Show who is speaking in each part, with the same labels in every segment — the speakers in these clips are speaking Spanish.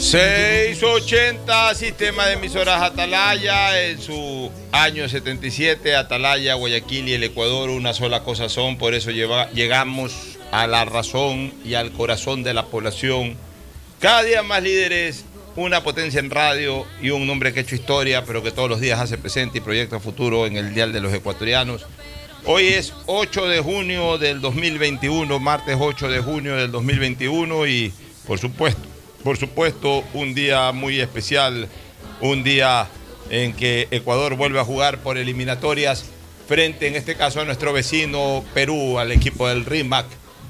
Speaker 1: 680 Sistema de Emisoras Atalaya en su año 77 Atalaya, Guayaquil y el Ecuador una sola cosa son, por eso lleva- llegamos a la razón y al corazón de la población. Cada día más líderes, una potencia en radio y un hombre que ha hecho historia, pero que todos los días hace presente y proyecta futuro en el Dial de los Ecuatorianos. Hoy es 8 de junio del 2021, martes 8 de junio del 2021 y por supuesto, por supuesto un día muy especial, un día en que Ecuador vuelve a jugar por eliminatorias frente en este caso a nuestro vecino Perú, al equipo del RIMAC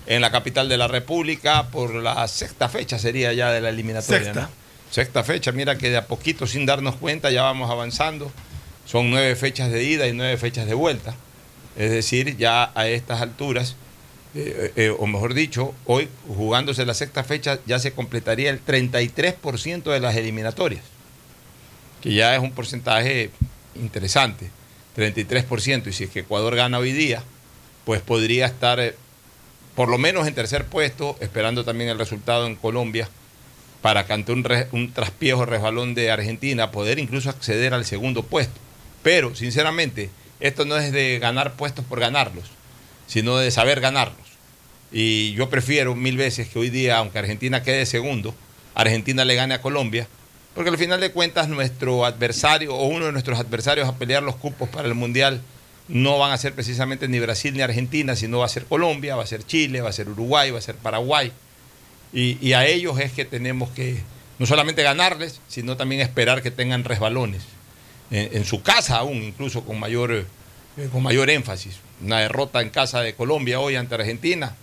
Speaker 1: en la capital de la República por la sexta fecha sería ya de la eliminatoria.
Speaker 2: Sexta.
Speaker 1: ¿no? Sexta fecha, mira que de a poquito sin darnos cuenta ya vamos avanzando. Son nueve fechas de ida y nueve fechas de vuelta. Es decir, ya a estas alturas, eh, eh, o mejor dicho, hoy jugándose la sexta fecha ya se completaría el 33% de las eliminatorias, que ya es un porcentaje interesante, 33%. Y si es que Ecuador gana hoy día, pues podría estar eh, por lo menos en tercer puesto, esperando también el resultado en Colombia, para que ante un, re- un traspiejo resbalón de Argentina, poder incluso acceder al segundo puesto. Pero, sinceramente, esto no es de ganar puestos por ganarlos, sino de saber ganarlos. Y yo prefiero mil veces que hoy día, aunque Argentina quede segundo, Argentina le gane a Colombia, porque al final de cuentas nuestro adversario o uno de nuestros adversarios a pelear los cupos para el Mundial no van a ser precisamente ni Brasil ni Argentina, sino va a ser Colombia, va a ser Chile, va a ser Uruguay, va a ser Paraguay. Y, a ellos es que tenemos que no solamente ganarles, sino también esperar que tengan resbalones. En, en su casa aún, incluso con mayor, eh, con mayor énfasis. Una derrota en casa de Colombia hoy ante Argentina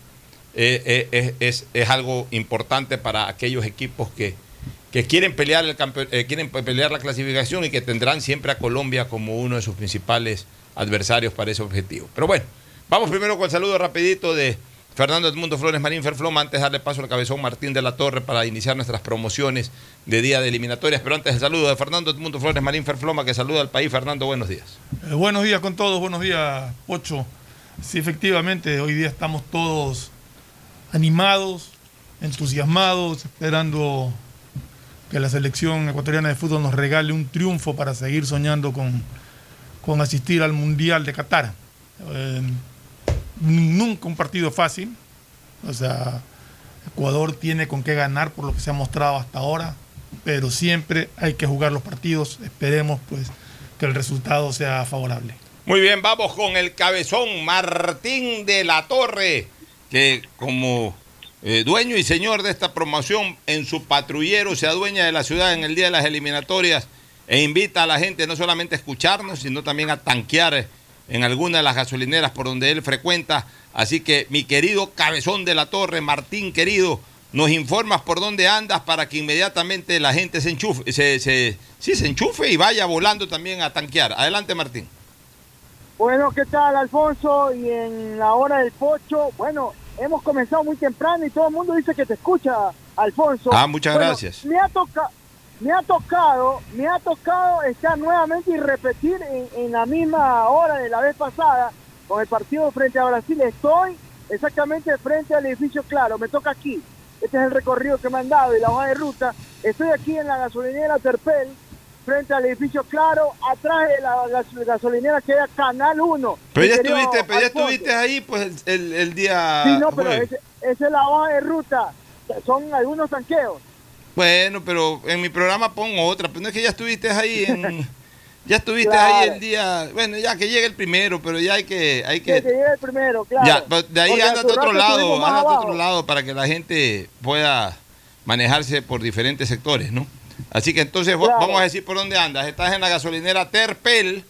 Speaker 1: eh, eh, es, es- algo importante para aquellos equipos que, que quieren, pelear el eh, quieren pe- pelear la clasificación y que tendrán siempre a Colombia como uno de sus principales adversarios para ese objetivo. Pero bueno, vamos primero con el saludo rapidito de Fernando Edmundo Flores Marín Ferfloma, antes de darle paso al cabezón Martín de la Torre para iniciar nuestras promociones de día de eliminatorias. Pero antes el saludo de Fernando Edmundo Flores Marín Ferfloma, que saluda al país. Fernando, buenos días.
Speaker 2: Buenos días con todos, buenos días, Pocho. Sí, efectivamente, hoy día estamos todos animados, entusiasmados, esperando que la selección ecuatoriana de fútbol nos regale un triunfo para seguir soñando con, con asistir al Mundial de Qatar. Eh, nunca un partido fácil, o sea, Ecuador tiene con qué ganar por lo que se ha mostrado hasta ahora. pero siempre hay que jugar los partidos. Esperemos pues que el resultado sea favorable.
Speaker 1: Muy bien, vamos con el cabezón Martín de la Torre, que como eh, dueño y señor de esta promoción en su patrullero se adueña de la ciudad en el día de las eliminatorias e invita a la gente no solamente a escucharnos, sino también a tanquear en alguna de las gasolineras por donde él frecuenta. Así que mi querido cabezón de la torre, Martín querido, nos informas por dónde andas para que inmediatamente la gente se enchufe, sí, se enchufe y vaya volando también a tanquear. Adelante Martín.
Speaker 3: Bueno, ¿qué tal, Alfonso? Y en la hora del pocho, bueno, hemos comenzado muy temprano y todo el mundo dice que te escucha, Alfonso.
Speaker 1: Ah, muchas
Speaker 3: Bueno,
Speaker 1: gracias.
Speaker 3: Me ha, toca, me ha tocado, me ha tocado estar nuevamente y repetir en, en la misma hora de la vez pasada con el partido frente a Brasil. Estoy exactamente frente al edificio Claro, me toca aquí. Este es el recorrido que me han dado y la hoja de ruta. Estoy aquí en la gasolinera Terpel, frente al edificio Claro, atrás de la, gas- gasolinera que era Canal 1.
Speaker 1: Pero ya estuviste, pero ya estuviste ahí pues el, el- día
Speaker 3: Sí, no, pero esa es la hoja de ruta. Son algunos tanqueos.
Speaker 1: Bueno, pero en mi programa pongo otra, pero no es que ya estuviste ahí en ya estuviste
Speaker 3: Claro.
Speaker 1: ahí el día, bueno, ya que llegue el primero, pero ya hay que hay
Speaker 3: Que llegue el primero, claro.
Speaker 1: ya, pero de ahí
Speaker 3: Porque
Speaker 1: ándate a otro lado, ándate a otro lado para que la gente pueda manejarse por diferentes sectores, ¿no? Así que entonces
Speaker 3: Claro.
Speaker 1: vamos a decir por dónde andas. Estás en la gasolinera Terpel,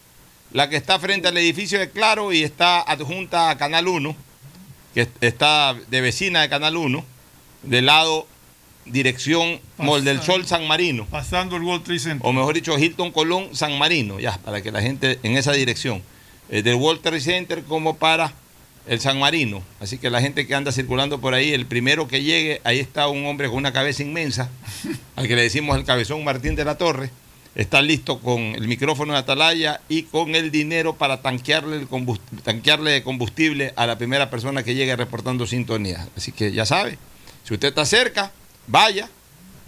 Speaker 1: la que está frente al edificio de Claro y está adjunta a Canal 1, que est- está de vecina de Canal 1, del lado dirección Mol del Sol San Marino
Speaker 2: Pasando el World Trade Center.
Speaker 1: o mejor dicho, Hilton Colón San Marino, ya, para que la gente en esa dirección, eh, del World Trade Center como para el San Marino. Así que la gente que anda circulando por ahí, el primero que llegue, ahí está un hombre con una cabeza inmensa, al que le decimos el cabezón Martín de la Torre, está listo con el micrófono de atalaya y con el dinero para tanquearle, el tanquearle combustible a la primera persona que llegue reportando sintonía. Así que ya sabe, si usted está cerca, vaya,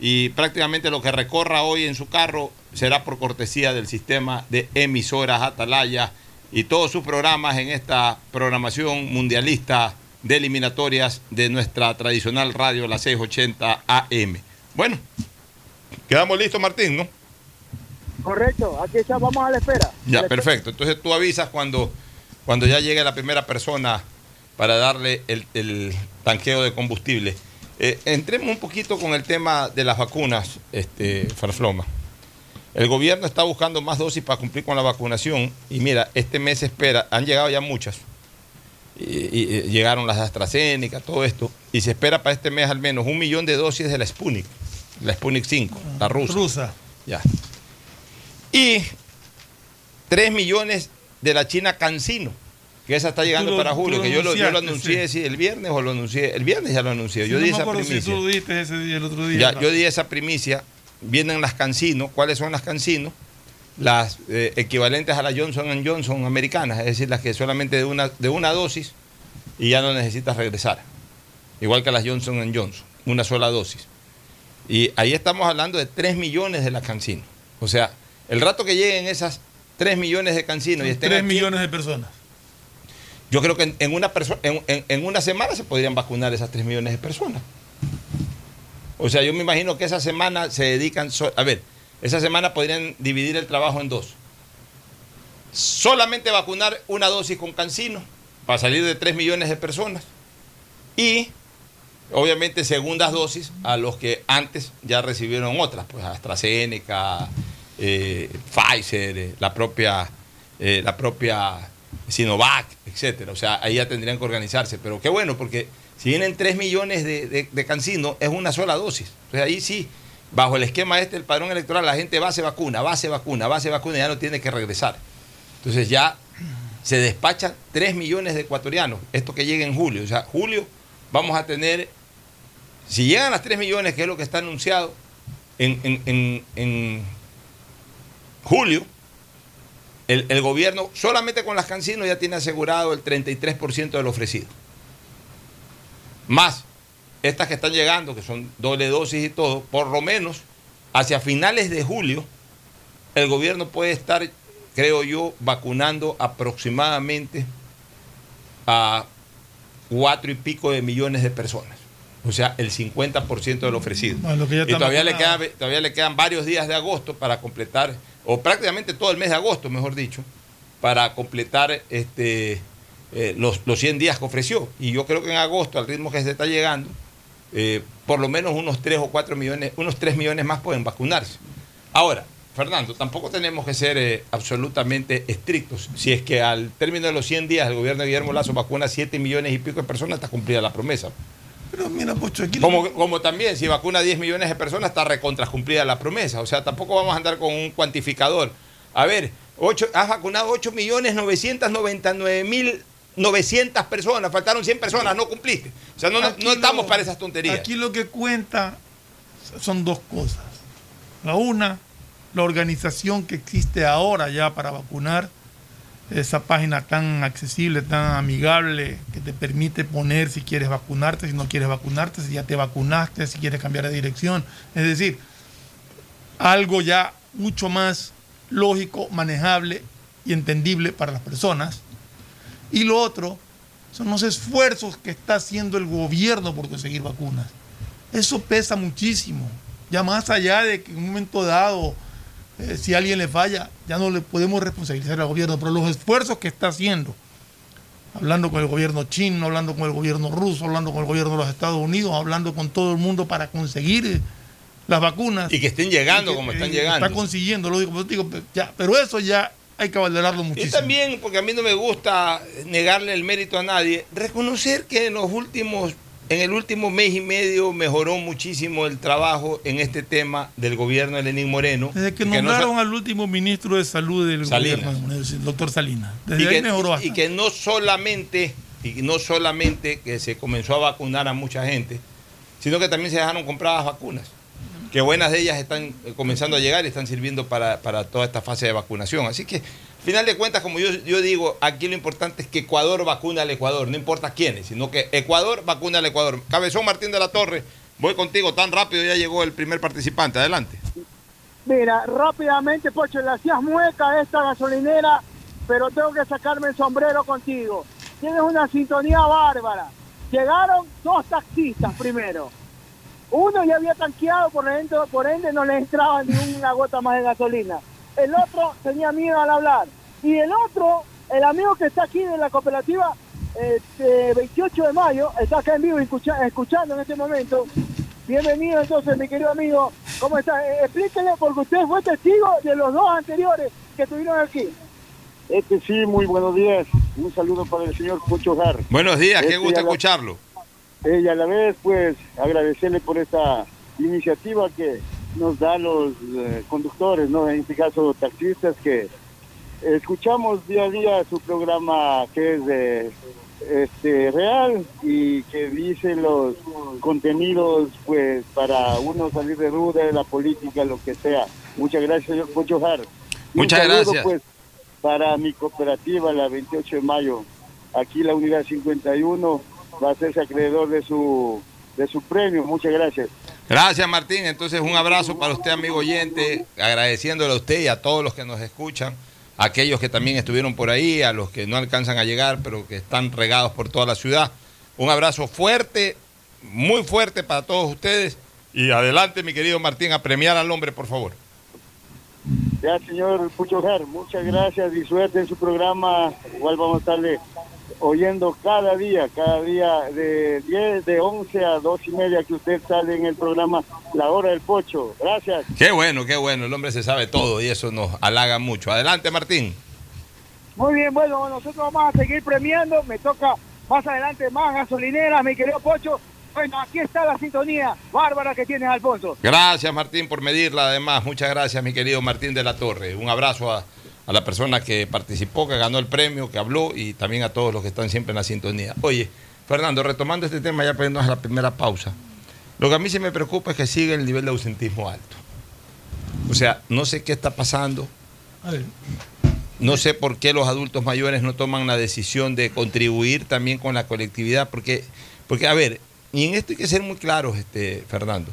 Speaker 1: y prácticamente lo que recorra hoy en su carro será por cortesía del sistema de emisoras Atalaya y todos sus programas en esta programación mundialista de eliminatorias de nuestra tradicional radio, la 680 AM. Bueno, quedamos listos, Martín, ¿no?
Speaker 3: Correcto, aquí está, vamos a la espera.
Speaker 1: Ya,
Speaker 3: la
Speaker 1: perfecto. Entonces tú avisas cuando, cuando ya llegue la primera persona para darle el, el tanqueo de combustible. Eh, entremos un poquito con el tema de las vacunas, este, Farfloma. El gobierno está buscando más dosis para cumplir con la vacunación y mira, este mes se espera, han llegado ya muchas, y, y- y llegaron las AstraZeneca, todo esto, y se espera para este mes al menos un millón de dosis de la Sputnik, la Sputnik 5, la rusa.
Speaker 2: Rusa.
Speaker 1: Ya. Y 3 millones de la China Cancino, que esa está llegando
Speaker 2: lo-
Speaker 1: para julio, que yo lo, yo lo
Speaker 2: anunciaste,
Speaker 1: anuncié sí, el viernes o lo anuncié, el viernes ya lo anuncié, yo
Speaker 2: no
Speaker 1: di esa primicia.
Speaker 2: si tú lo diste ese día, el otro día.
Speaker 1: Ya, yo di esa primicia, vienen las Cancino, ¿cuáles son las Cancino? Las eh, equivalentes a las Johnson Johnson americanas, es decir, las que solamente de una, de una dosis y ya no necesitas regresar. Igual que las Johnson Johnson, una sola dosis. Y ahí estamos hablando de 3 millones de las Cancino. O sea, el rato que lleguen esas 3 millones de Cancino y estén
Speaker 2: 3
Speaker 1: aquí,
Speaker 2: millones de personas.
Speaker 1: yo creo que en, en una en- en una semana se podrían vacunar esas 3 millones de personas. O sea, yo me imagino que esa semana se dedican... a ver, esa semana podrían dividir el trabajo en dos. Solamente vacunar una dosis con cancino para salir de 3 millones de personas. Y, obviamente, segundas dosis a los que antes ya recibieron otras, pues AstraZeneca, eh, Pfizer, eh, la propia, eh, la propia Sinovac, etcétera. O sea, ahí ya tendrían que organizarse. Pero qué bueno, porque si vienen 3 millones de, de, es una sola dosis. Entonces ahí sí, bajo el esquema este del padrón electoral, la gente va, se vacuna, va, se vacuna, va, se vacuna y ya no tiene que regresar. Entonces ya se despachan 3 millones de ecuatorianos. Esto que llega en julio. O sea, julio vamos a tener, si llegan las 3 millones, que es lo que está anunciado, en, en- en- en julio, el, el gobierno solamente con las cancinos ya tiene asegurado el 33% del ofrecido. Más estas que están llegando, que son doble dosis y todo, por lo menos hacia finales de julio, el gobierno puede estar, creo yo, vacunando aproximadamente a cuatro y pico de millones de personas. O sea, el 50% del ofrecido.
Speaker 2: Bueno, lo ya
Speaker 1: y todavía le, queda, todavía le quedan varios días de agosto para completar, o prácticamente todo el mes de agosto, mejor dicho, para completar este, eh, los, los 100 días que ofreció. Y yo creo que en agosto, al ritmo que se está llegando, eh, por lo menos unos 3 o 4 millones, unos 3 millones más pueden vacunarse. Ahora, Fernando, tampoco tenemos que ser eh, absolutamente estrictos. Si es que al término de los 100 días el gobierno de Guillermo Lazo vacuna 7 millones y pico de personas, está cumplida la promesa.
Speaker 2: Pero mira, Pocho, aquí.
Speaker 1: Como, como también, si vacuna 10 millones de personas, está recontra cumplida la promesa. O sea, tampoco vamos a andar con un cuantificador. A ver, has vacunado 8 millones 999 mil 900 personas, faltaron 100 personas, no cumpliste. O sea, no, no-
Speaker 2: Aquí
Speaker 1: no estamos
Speaker 2: lo-
Speaker 1: para esas tonterías.
Speaker 2: Aquí lo que cuenta son dos cosas. La una, la organización que existe ahora ya para vacunar, esa página tan accesible, tan amigable, que te permite poner si quieres vacunarte, si no quieres vacunarte, si ya te vacunaste, si quieres cambiar de dirección. Es decir, algo ya mucho más lógico, manejable y entendible para las personas. Y lo otro son los esfuerzos que está haciendo el gobierno por conseguir vacunas. Eso pesa muchísimo. Ya más allá de que en un momento dado, eh, si a alguien le falla, ya no le podemos responsabilizar al gobierno, pero los esfuerzos que está haciendo, hablando con el gobierno chino, hablando con el gobierno ruso, hablando con el gobierno de los Estados Unidos, hablando con todo el mundo para conseguir eh, las vacunas.
Speaker 1: Y que estén llegando
Speaker 2: que,
Speaker 1: como están
Speaker 2: eh,
Speaker 1: llegando.
Speaker 2: Está consiguiendo, lo digo, digo, ya, pero eso ya hay que valorarlo
Speaker 1: Y
Speaker 2: muchísimo.
Speaker 1: también, porque a mí no me gusta negarle el mérito a nadie, reconocer que en los últimos, en el último mes y medio mejoró muchísimo el trabajo en este tema del gobierno de Lenín Moreno.
Speaker 2: Desde que
Speaker 1: Y no
Speaker 2: nombraron
Speaker 1: so-
Speaker 2: al último ministro de salud del
Speaker 1: Salinas.
Speaker 2: gobierno, el doctor Salinas. Desde
Speaker 1: y
Speaker 2: ahí
Speaker 1: que,
Speaker 2: mejoró
Speaker 1: y
Speaker 2: bastante.
Speaker 1: que no solamente y no solamente que se comenzó a vacunar a mucha gente, sino que también se dejaron compradas vacunas, que buenas de ellas están eh, comenzando a llegar y están sirviendo para, para toda esta fase de vacunación. Así que, al final de cuentas, como yo, yo digo, aquí lo importante es que Ecuador vacuna al Ecuador, no importa quiénes, sino que Ecuador vacuna al Ecuador. Cabezón Martín de la Torre, voy contigo tan rápido, ya llegó el primer participante, adelante.
Speaker 3: Mira, rápidamente, Pocho, le hacías mueca a esta gasolinera, pero tengo que sacarme el sombrero contigo. Tienes una sintonía bárbara. Llegaron dos taxistas primero. Uno ya había tanqueado, por ende, por ende no le entraba ni una gota más de gasolina. El otro tenía miedo al hablar. Y el otro, el amigo que está aquí de la cooperativa, este, 28 de mayo, está acá en vivo escucha- escuchando en este momento. Bienvenido entonces, mi querido amigo. ¿Cómo está? Eh, explíquele, porque usted fue testigo de los dos anteriores que estuvieron aquí.
Speaker 4: Este sí, muy buenos días. Un saludo para el señor Pucho Jar.
Speaker 1: Buenos días, qué
Speaker 4: Este,
Speaker 1: gusto escucharlo.
Speaker 4: Eh, y a la vez, pues, agradecerle por esta iniciativa que nos da los eh, conductores, ¿no? En este caso, taxistas, que escuchamos día a día su programa que es de, este, real y que dice los contenidos, pues, para uno salir de duda de la política, lo que sea. Muchas gracias, señor Jar. Un
Speaker 1: Muchas
Speaker 4: saludo,
Speaker 1: gracias.
Speaker 4: Pues, para mi cooperativa, la 28 de mayo. Aquí la unidad 51 va a hacerse acreedor de su, de su premio. Muchas gracias.
Speaker 1: Gracias Martín, entonces un abrazo para usted amigo oyente, agradeciéndole a usted y a todos los que nos escuchan, a aquellos que también estuvieron por ahí, a los que no alcanzan a llegar pero que están regados por toda la ciudad. Un abrazo fuerte, muy fuerte para todos ustedes y adelante mi querido Martín a premiar al hombre por favor.
Speaker 4: Ya, señor Pucho Jar, muchas gracias y suerte en su programa. Igual vamos a estarle oyendo cada día, cada día de 10, de 11 a 2 y media que usted sale en el programa La Hora del Pocho. Gracias.
Speaker 1: Qué bueno, qué bueno, el hombre se sabe todo y eso nos halaga mucho. Adelante Martín.
Speaker 3: Muy bien, bueno, nosotros vamos a seguir premiando. Me toca más adelante más gasolineras, mi querido Pocho. Bueno, aquí está la sintonía bárbara que tienes, Alfonso.
Speaker 1: Gracias Martín por medirla además. Muchas gracias mi querido Martín de la Torre. Un abrazo a, a la persona que participó, que ganó el premio, que habló y también a todos los que están siempre en la sintonía. Oye, Fernando, retomando este tema ya poniéndonos a la primera pausa. Lo que a mí sí me preocupa es que sigue el nivel de ausentismo alto. O sea, no sé qué está pasando. No sé por qué los adultos mayores no toman la decisión de contribuir también con la colectividad, porque, porque a ver, y en esto hay que ser muy claros, este, Fernando.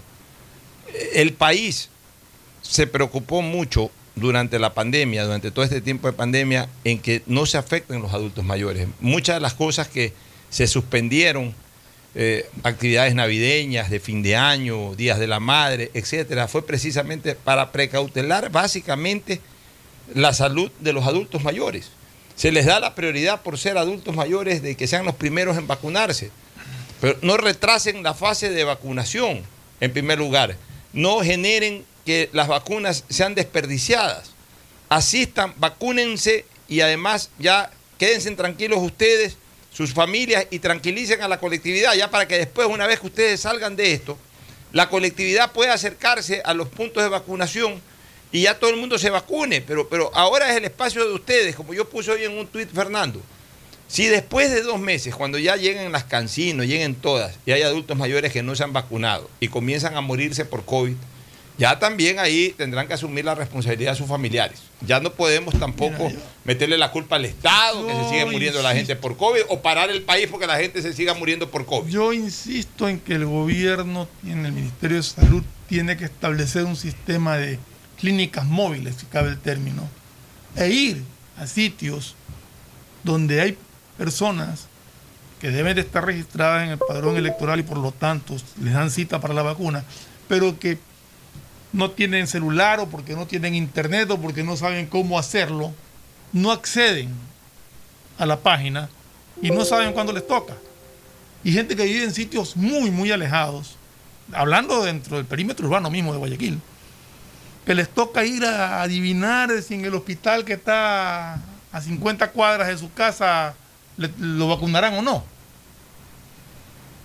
Speaker 1: El país se preocupó mucho durante la pandemia, durante todo este tiempo de pandemia, en que no se afecten los adultos mayores. Muchas de las cosas que se suspendieron eh, actividades navideñas, de fin de año, días de la madre, etcétera, fue precisamente para precautelar básicamente la salud de los adultos mayores. Se les da la prioridad por ser adultos mayores de que sean los primeros en vacunarse. Pero no retrasen la fase de vacunación, en primer lugar. No generen que las vacunas sean desperdiciadas. Asistan, vacúnense y además ya quédense tranquilos ustedes, sus familias y tranquilicen a la colectividad, ya para que después, una vez que ustedes salgan de esto, la colectividad pueda acercarse a los puntos de vacunación y ya todo el mundo se vacune. Pero, pero ahora es el espacio de ustedes, como yo puse hoy en un tuit, Fernando. Si después de dos meses, cuando ya lleguen las cancinos, lleguen todas, y hay adultos mayores que no se han vacunado y comienzan a morirse por COVID, ya también ahí tendrán que asumir la responsabilidad de sus familiares. Ya no podemos tampoco meterle la culpa al Estado, que se sigue muriendo la gente por COVID, o parar el país porque la gente se siga muriendo por COVID.
Speaker 2: Yo insisto en que el gobierno, en el Ministerio de Salud, tiene que establecer un sistema de clínicas móviles, si cabe el término, e ir a sitios donde hay personas que deben de estar registradas en el padrón electoral y por lo tanto les dan cita para la vacuna, pero que no tienen celular o porque no tienen internet o porque no saben cómo hacerlo, no acceden a la página y no saben cuándo les toca. Y gente que vive en sitios muy, muy alejados, hablando dentro del perímetro urbano mismo de Guayaquil, que les toca ir a adivinar si en el hospital que está a 50 cuadras de su casa le- lo vacunarán o no.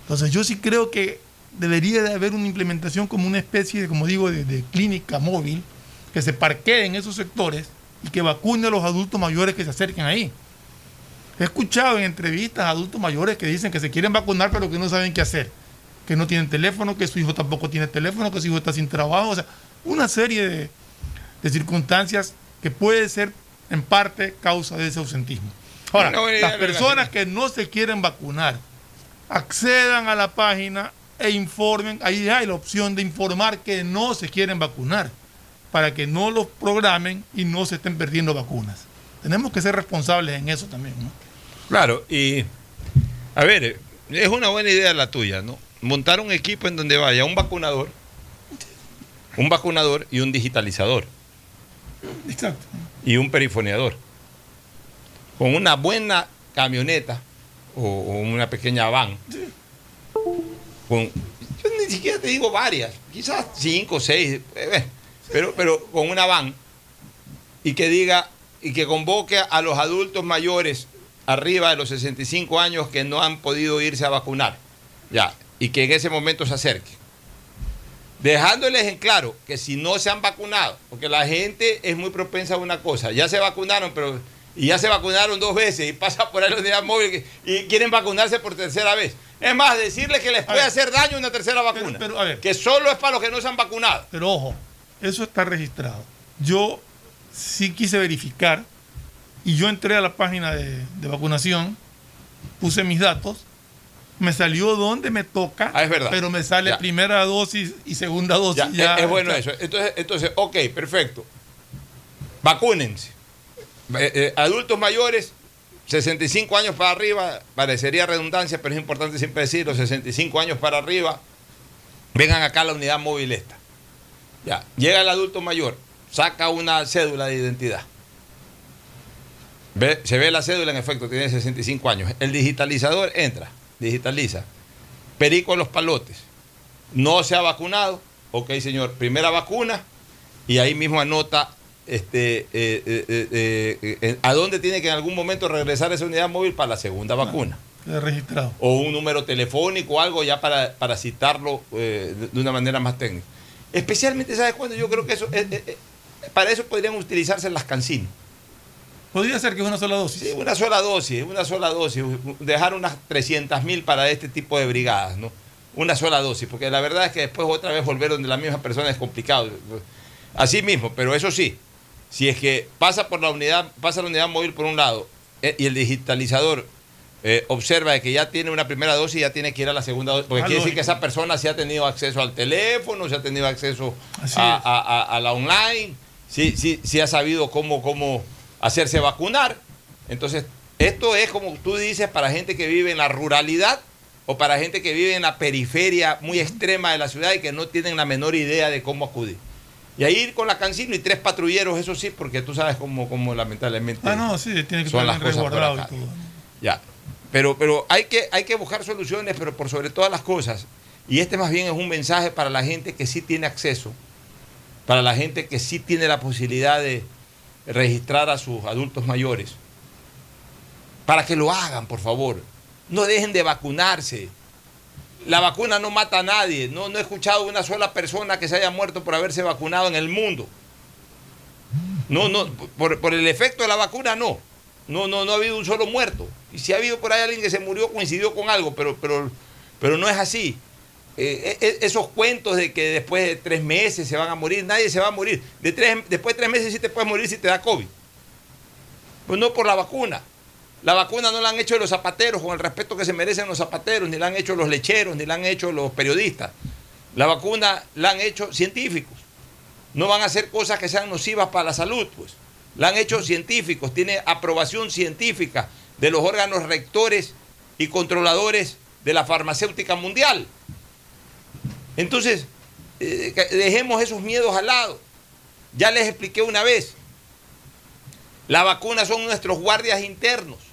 Speaker 2: Entonces yo sí creo que debería de haber una implementación como una especie de, como digo, de, de clínica móvil que se parquee en esos sectores y que vacune a los adultos mayores que se acerquen ahí. He escuchado en entrevistas a adultos mayores que dicen que se quieren vacunar pero que no saben qué hacer, que no tienen teléfono, que su hijo tampoco tiene teléfono, que su hijo está sin trabajo, o sea, una serie de, de circunstancias que puede ser en parte causa de ese ausentismo. Ahora, las personas que no se quieren vacunar, accedan a la página e informen, ahí hay la opción de informar que no se quieren vacunar, para que no los programen y no se estén perdiendo vacunas. Tenemos que ser responsables en eso también, ¿no?
Speaker 1: Claro, y a ver, es una buena idea la tuya, ¿no? Montar un equipo en donde vaya un vacunador, un vacunador y un digitalizador
Speaker 2: Exacto.
Speaker 1: y un perifoneador. Con una buena camioneta o, o una pequeña van. Yo ni siquiera te digo varias, quizás cinco, seis, eh, pero, pero con una van y que diga y que convoque a los adultos mayores arriba de los 65 años que no han podido irse a vacunar. Ya, y que en ese momento se acerque. Dejándoles en claro que si no se han vacunado, porque la gente es muy propensa a una cosa, ya se vacunaron, pero y ya se vacunaron dos veces y pasa por ahí la unidad móvil y quieren vacunarse por tercera vez. Es más, decirles que les puede
Speaker 2: ver.
Speaker 1: hacer daño una tercera vacuna.
Speaker 2: pero, a ver.
Speaker 1: que solo es para los que no se han vacunado.
Speaker 2: Pero ojo, eso está registrado. Yo sí quise verificar y yo entré a la página de, de vacunación, puse mis datos, me salió donde me toca,
Speaker 1: Ah, es verdad.
Speaker 2: pero me sale
Speaker 1: Ya.
Speaker 2: primera dosis y segunda dosis.
Speaker 1: Ya,
Speaker 2: ya,
Speaker 1: es, es bueno eso. Entonces, entonces, ok, perfecto. Vacúnense. Eh, eh, adultos mayores, 65 años para arriba, parecería redundancia, pero es importante siempre decirlo, 65 años para arriba, vengan acá a la unidad móvil esta. Ya, llega el adulto mayor, saca una cédula de identidad. Ve- se ve la cédula, en efecto, tiene 65 años. El digitalizador entra, digitaliza. Perico los palotes. No se ha vacunado. Ok, señor, primera vacuna. Y ahí mismo anota este, eh, eh, eh, a dónde tiene que en algún momento regresar esa unidad móvil para la segunda vacuna.
Speaker 2: queda registrado.
Speaker 1: O un número telefónico o algo ya para, para citarlo de- de una manera más técnica. Especialmente, ¿sabes cuándo? Yo creo que eso, para eso podrían utilizarse las cancinas.
Speaker 2: Podría ser que es una sola dosis.
Speaker 1: Sí, una sola dosis, una sola dosis. Dejar unas 300 mil para este tipo de brigadas, ¿no? Una sola dosis, porque la verdad es que después otra vez volver donde la misma persona es complicado. Así mismo, pero eso sí, si es que pasa por la unidad, pasa la unidad móvil por un lado eh, y el digitalizador eh, observa de que ya tiene una primera dosis y ya tiene que ir a la segunda dosis, porque
Speaker 2: Ah,
Speaker 1: quiere decir que esa persona sí ha tenido acceso al teléfono, sí ha tenido acceso a, a- a- a la online, sí, sí, sí ha sabido cómo, cómo hacerse vacunar. Entonces, esto es como tú dices para gente que vive en la ruralidad o para gente que vive en la periferia muy extrema de la ciudad y que no tienen la menor idea de cómo acudir. Y ahí ir con la cancino y tres patrulleros, eso sí, porque tú sabes cómo, cómo lamentablemente
Speaker 2: Ah, no, sí, tiene que
Speaker 1: son
Speaker 2: estar
Speaker 1: las cosas
Speaker 2: resguardado y todo.
Speaker 1: Ya. Pero, pero hay, que, hay que buscar soluciones, pero por sobre todas las cosas. Y este más bien es un mensaje para la gente que sí tiene acceso, para la gente que sí tiene la posibilidad de registrar a sus adultos mayores. Para que lo hagan, por favor. No dejen de vacunarse. La vacuna no mata a nadie. No, no he escuchado una sola persona que se haya muerto por haberse vacunado en el mundo. No, no, por, el efecto de la vacuna no. No, no, no ha habido un solo muerto. Y si ha habido por ahí alguien que se murió, coincidió con algo, pero, pero, pero no es así. Eh, eh, esos cuentos de que después de tres meses se van a morir, nadie se va a morir. De tres, después de tres meses sí te puedes morir si te da COVID. Pues no por la vacuna. La vacuna no la han hecho los zapateros con el respeto que se merecen los zapateros, ni la han hecho los lecheros, ni la han hecho los periodistas. La vacuna la han hecho científicos. No van a hacer cosas que sean nocivas para la salud, pues. La han hecho científicos, tiene aprobación científica de los órganos rectores y controladores de la farmacéutica mundial. Entonces, eh, dejemos esos miedos al lado. Ya les expliqué una vez. Las vacunas son nuestros guardias internos.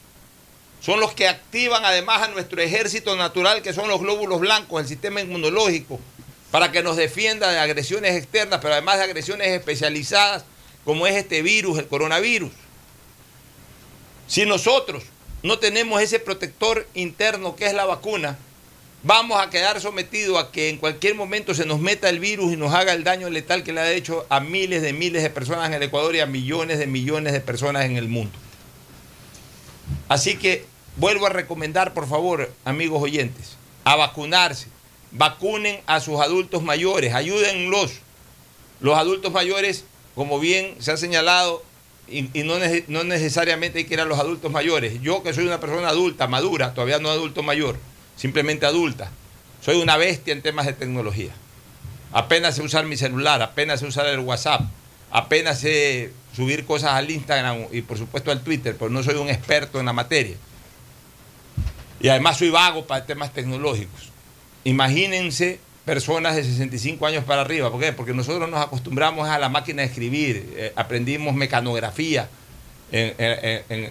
Speaker 1: Son los que activan además a nuestro ejército natural, que son los glóbulos blancos, el sistema inmunológico, para que nos defienda de agresiones externas, pero además de agresiones especializadas, como es este virus, el coronavirus. Si nosotros no tenemos ese protector interno que es la vacuna, vamos a quedar sometidos a que en cualquier momento se nos meta el virus y nos haga el daño letal que le ha hecho a miles de miles de personas en el Ecuador y a millones de millones de personas en el mundo. Así que vuelvo a recomendar, por favor, amigos oyentes, a vacunarse. Vacunen a sus adultos mayores, ayúdenlos. Los adultos mayores, como bien se ha señalado, y, no, no necesariamente hay que ir a los adultos mayores. Yo que soy una persona adulta, madura, todavía no adulto mayor, simplemente adulta, soy una bestia en temas de tecnología. Apenas sé usar mi celular, apenas sé usar el WhatsApp, apenas sé subir cosas al Instagram y por supuesto al Twitter, pero no soy un experto en la materia. Y además soy vago para temas tecnológicos. Imagínense personas de 65 años para arriba. ¿Por qué? Porque nosotros nos acostumbramos a la máquina de escribir, eh, aprendimos mecanografía en,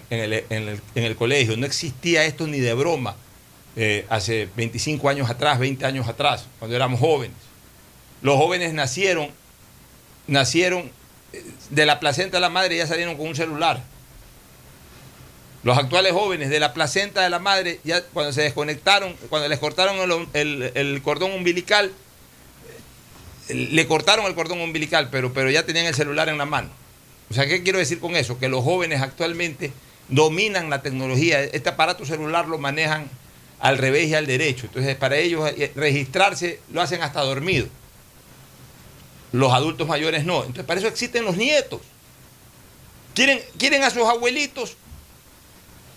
Speaker 1: el, colegio. No existía esto ni de broma eh, hace 25 años atrás, 20 años atrás, cuando éramos jóvenes. Los jóvenes nacieron, nacieron de la placenta de la madre ya salieron con un celular. Los actuales jóvenes de la placenta de la madre, ya cuando se desconectaron, cuando les cortaron el, el- el cordón umbilical, eh, le cortaron el cordón umbilical, pero, pero ya tenían el celular en la mano. O sea, ¿qué quiero decir con eso? Que los jóvenes actualmente dominan la tecnología. Este aparato celular lo manejan al revés y al derecho. Entonces, para ellos eh, registrarse lo hacen hasta dormido. Los adultos mayores no. Entonces, para eso existen los nietos. ¿Quieren, quieren a sus abuelitos?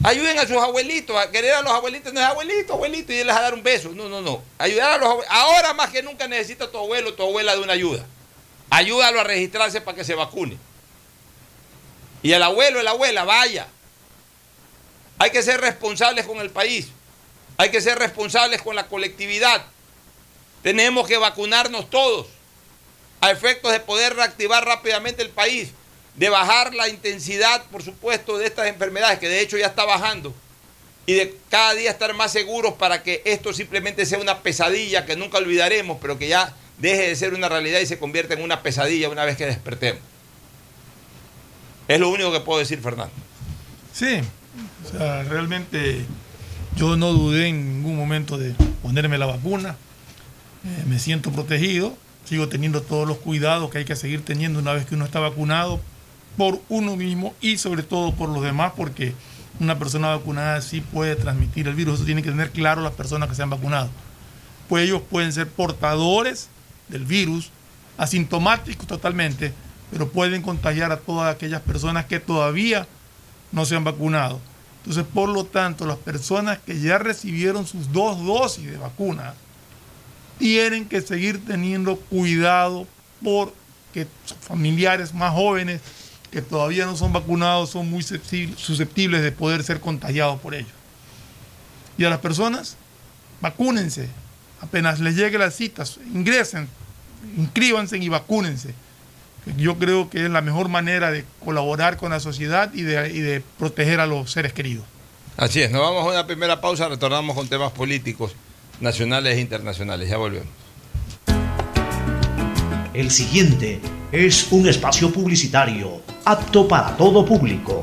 Speaker 1: Ayuden a sus abuelitos, a querer a los abuelitos, no es abuelito, abuelito, y irles a dar un beso. No, no, no. Ayudar a los abuelitos. Ahora más que nunca necesita tu abuelo tu abuela de una ayuda. Ayúdalo a registrarse para que se vacune. Y el abuelo la abuela, vaya. Hay que ser responsables con el país. Hay que ser responsables con la colectividad. Tenemos que vacunarnos todos a efectos de poder reactivar rápidamente el país, de bajar la intensidad, por supuesto, de estas enfermedades, que de hecho ya está bajando, y de cada día estar más seguros para que esto simplemente sea una pesadilla que nunca olvidaremos, pero que ya deje de ser una realidad y se convierta en una pesadilla una vez que despertemos. Es lo único que puedo decir, Fernando.
Speaker 2: Sí, o sea, realmente yo no dudé en ningún momento de ponerme la vacuna. Eh, me siento protegido, sigo teniendo todos los cuidados que hay que seguir teniendo una vez que uno está vacunado por uno mismo y sobre todo por los demás, porque una persona vacunada sí puede transmitir el virus. Eso tienen que tener claro las personas que se han vacunado. Pues ellos pueden ser portadores del virus, asintomáticos totalmente, pero pueden contagiar a todas aquellas personas que todavía no se han vacunado. Entonces, por lo tanto, las personas que ya recibieron sus dos dosis de vacuna tienen que seguir teniendo cuidado porque familiares más jóvenes que todavía no son vacunados son muy susceptibles de poder ser contagiados por ellos. Y a las personas vacúnense. Apenas les llegue las citas, ingresen, inscríbanse y vacúnense. Yo creo que es la mejor manera de colaborar con la sociedad y de, y de proteger a los seres queridos.
Speaker 5: Así es, nos vamos a una primera pausa, retornamos con temas políticos nacionales e internacionales. Ya volvemos.
Speaker 6: El siguiente es un espacio publicitario apto para todo público.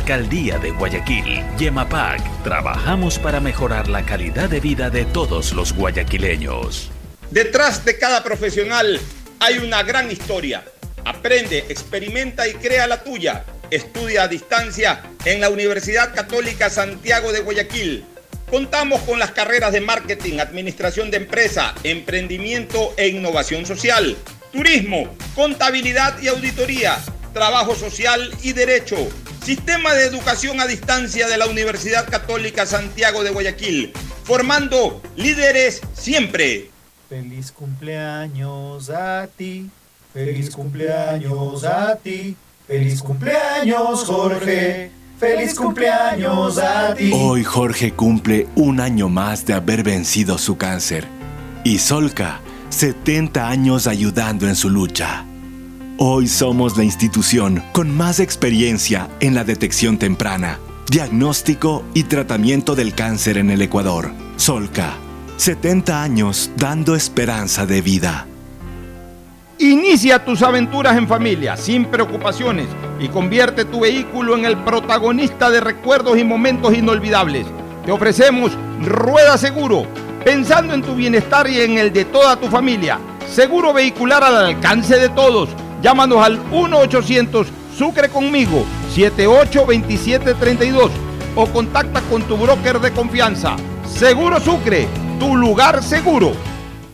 Speaker 7: Alcaldía de Guayaquil, Yemapac, trabajamos para mejorar la calidad de vida de todos los guayaquileños.
Speaker 1: Detrás de cada profesional hay una gran historia. Aprende, experimenta y crea la tuya. Estudia a distancia en la Universidad Católica Santiago de Guayaquil. Contamos con las carreras de marketing, administración de empresa, emprendimiento e innovación social, turismo, contabilidad y auditoría, trabajo social y derecho. Sistema de Educación a Distancia de la Universidad Católica Santiago de Guayaquil, formando líderes siempre.
Speaker 8: Feliz cumpleaños a ti, feliz cumpleaños a ti, feliz cumpleaños Jorge, feliz cumpleaños a ti.
Speaker 9: Hoy Jorge cumple un año más de haber vencido su cáncer y Solca 70 años ayudando en su lucha. Hoy somos la institución con más experiencia en la detección temprana, diagnóstico y tratamiento del cáncer en el Ecuador. Solca, 70 años dando esperanza de vida.
Speaker 10: Inicia tus aventuras en familia, sin preocupaciones, y convierte tu vehículo en el protagonista de recuerdos y momentos inolvidables. Te ofrecemos Rueda Seguro, pensando en tu bienestar y en el de toda tu familia. Seguro vehicular al alcance de todos. Llámanos al 1-800 Sucre conmigo 782732 o contacta con tu broker de confianza. Seguro Sucre, tu lugar seguro.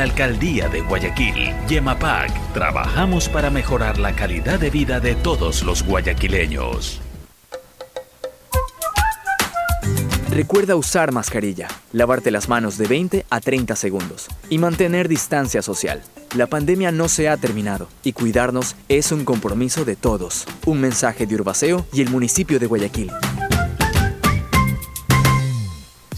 Speaker 7: Alcaldía de Guayaquil, Yemapac, trabajamos para mejorar la calidad de vida de todos los guayaquileños.
Speaker 11: Recuerda usar mascarilla, lavarte las manos de 20 a 30 segundos y mantener distancia social. La pandemia no se ha terminado y cuidarnos es un compromiso de todos. Un mensaje de Urbaceo y el municipio de Guayaquil.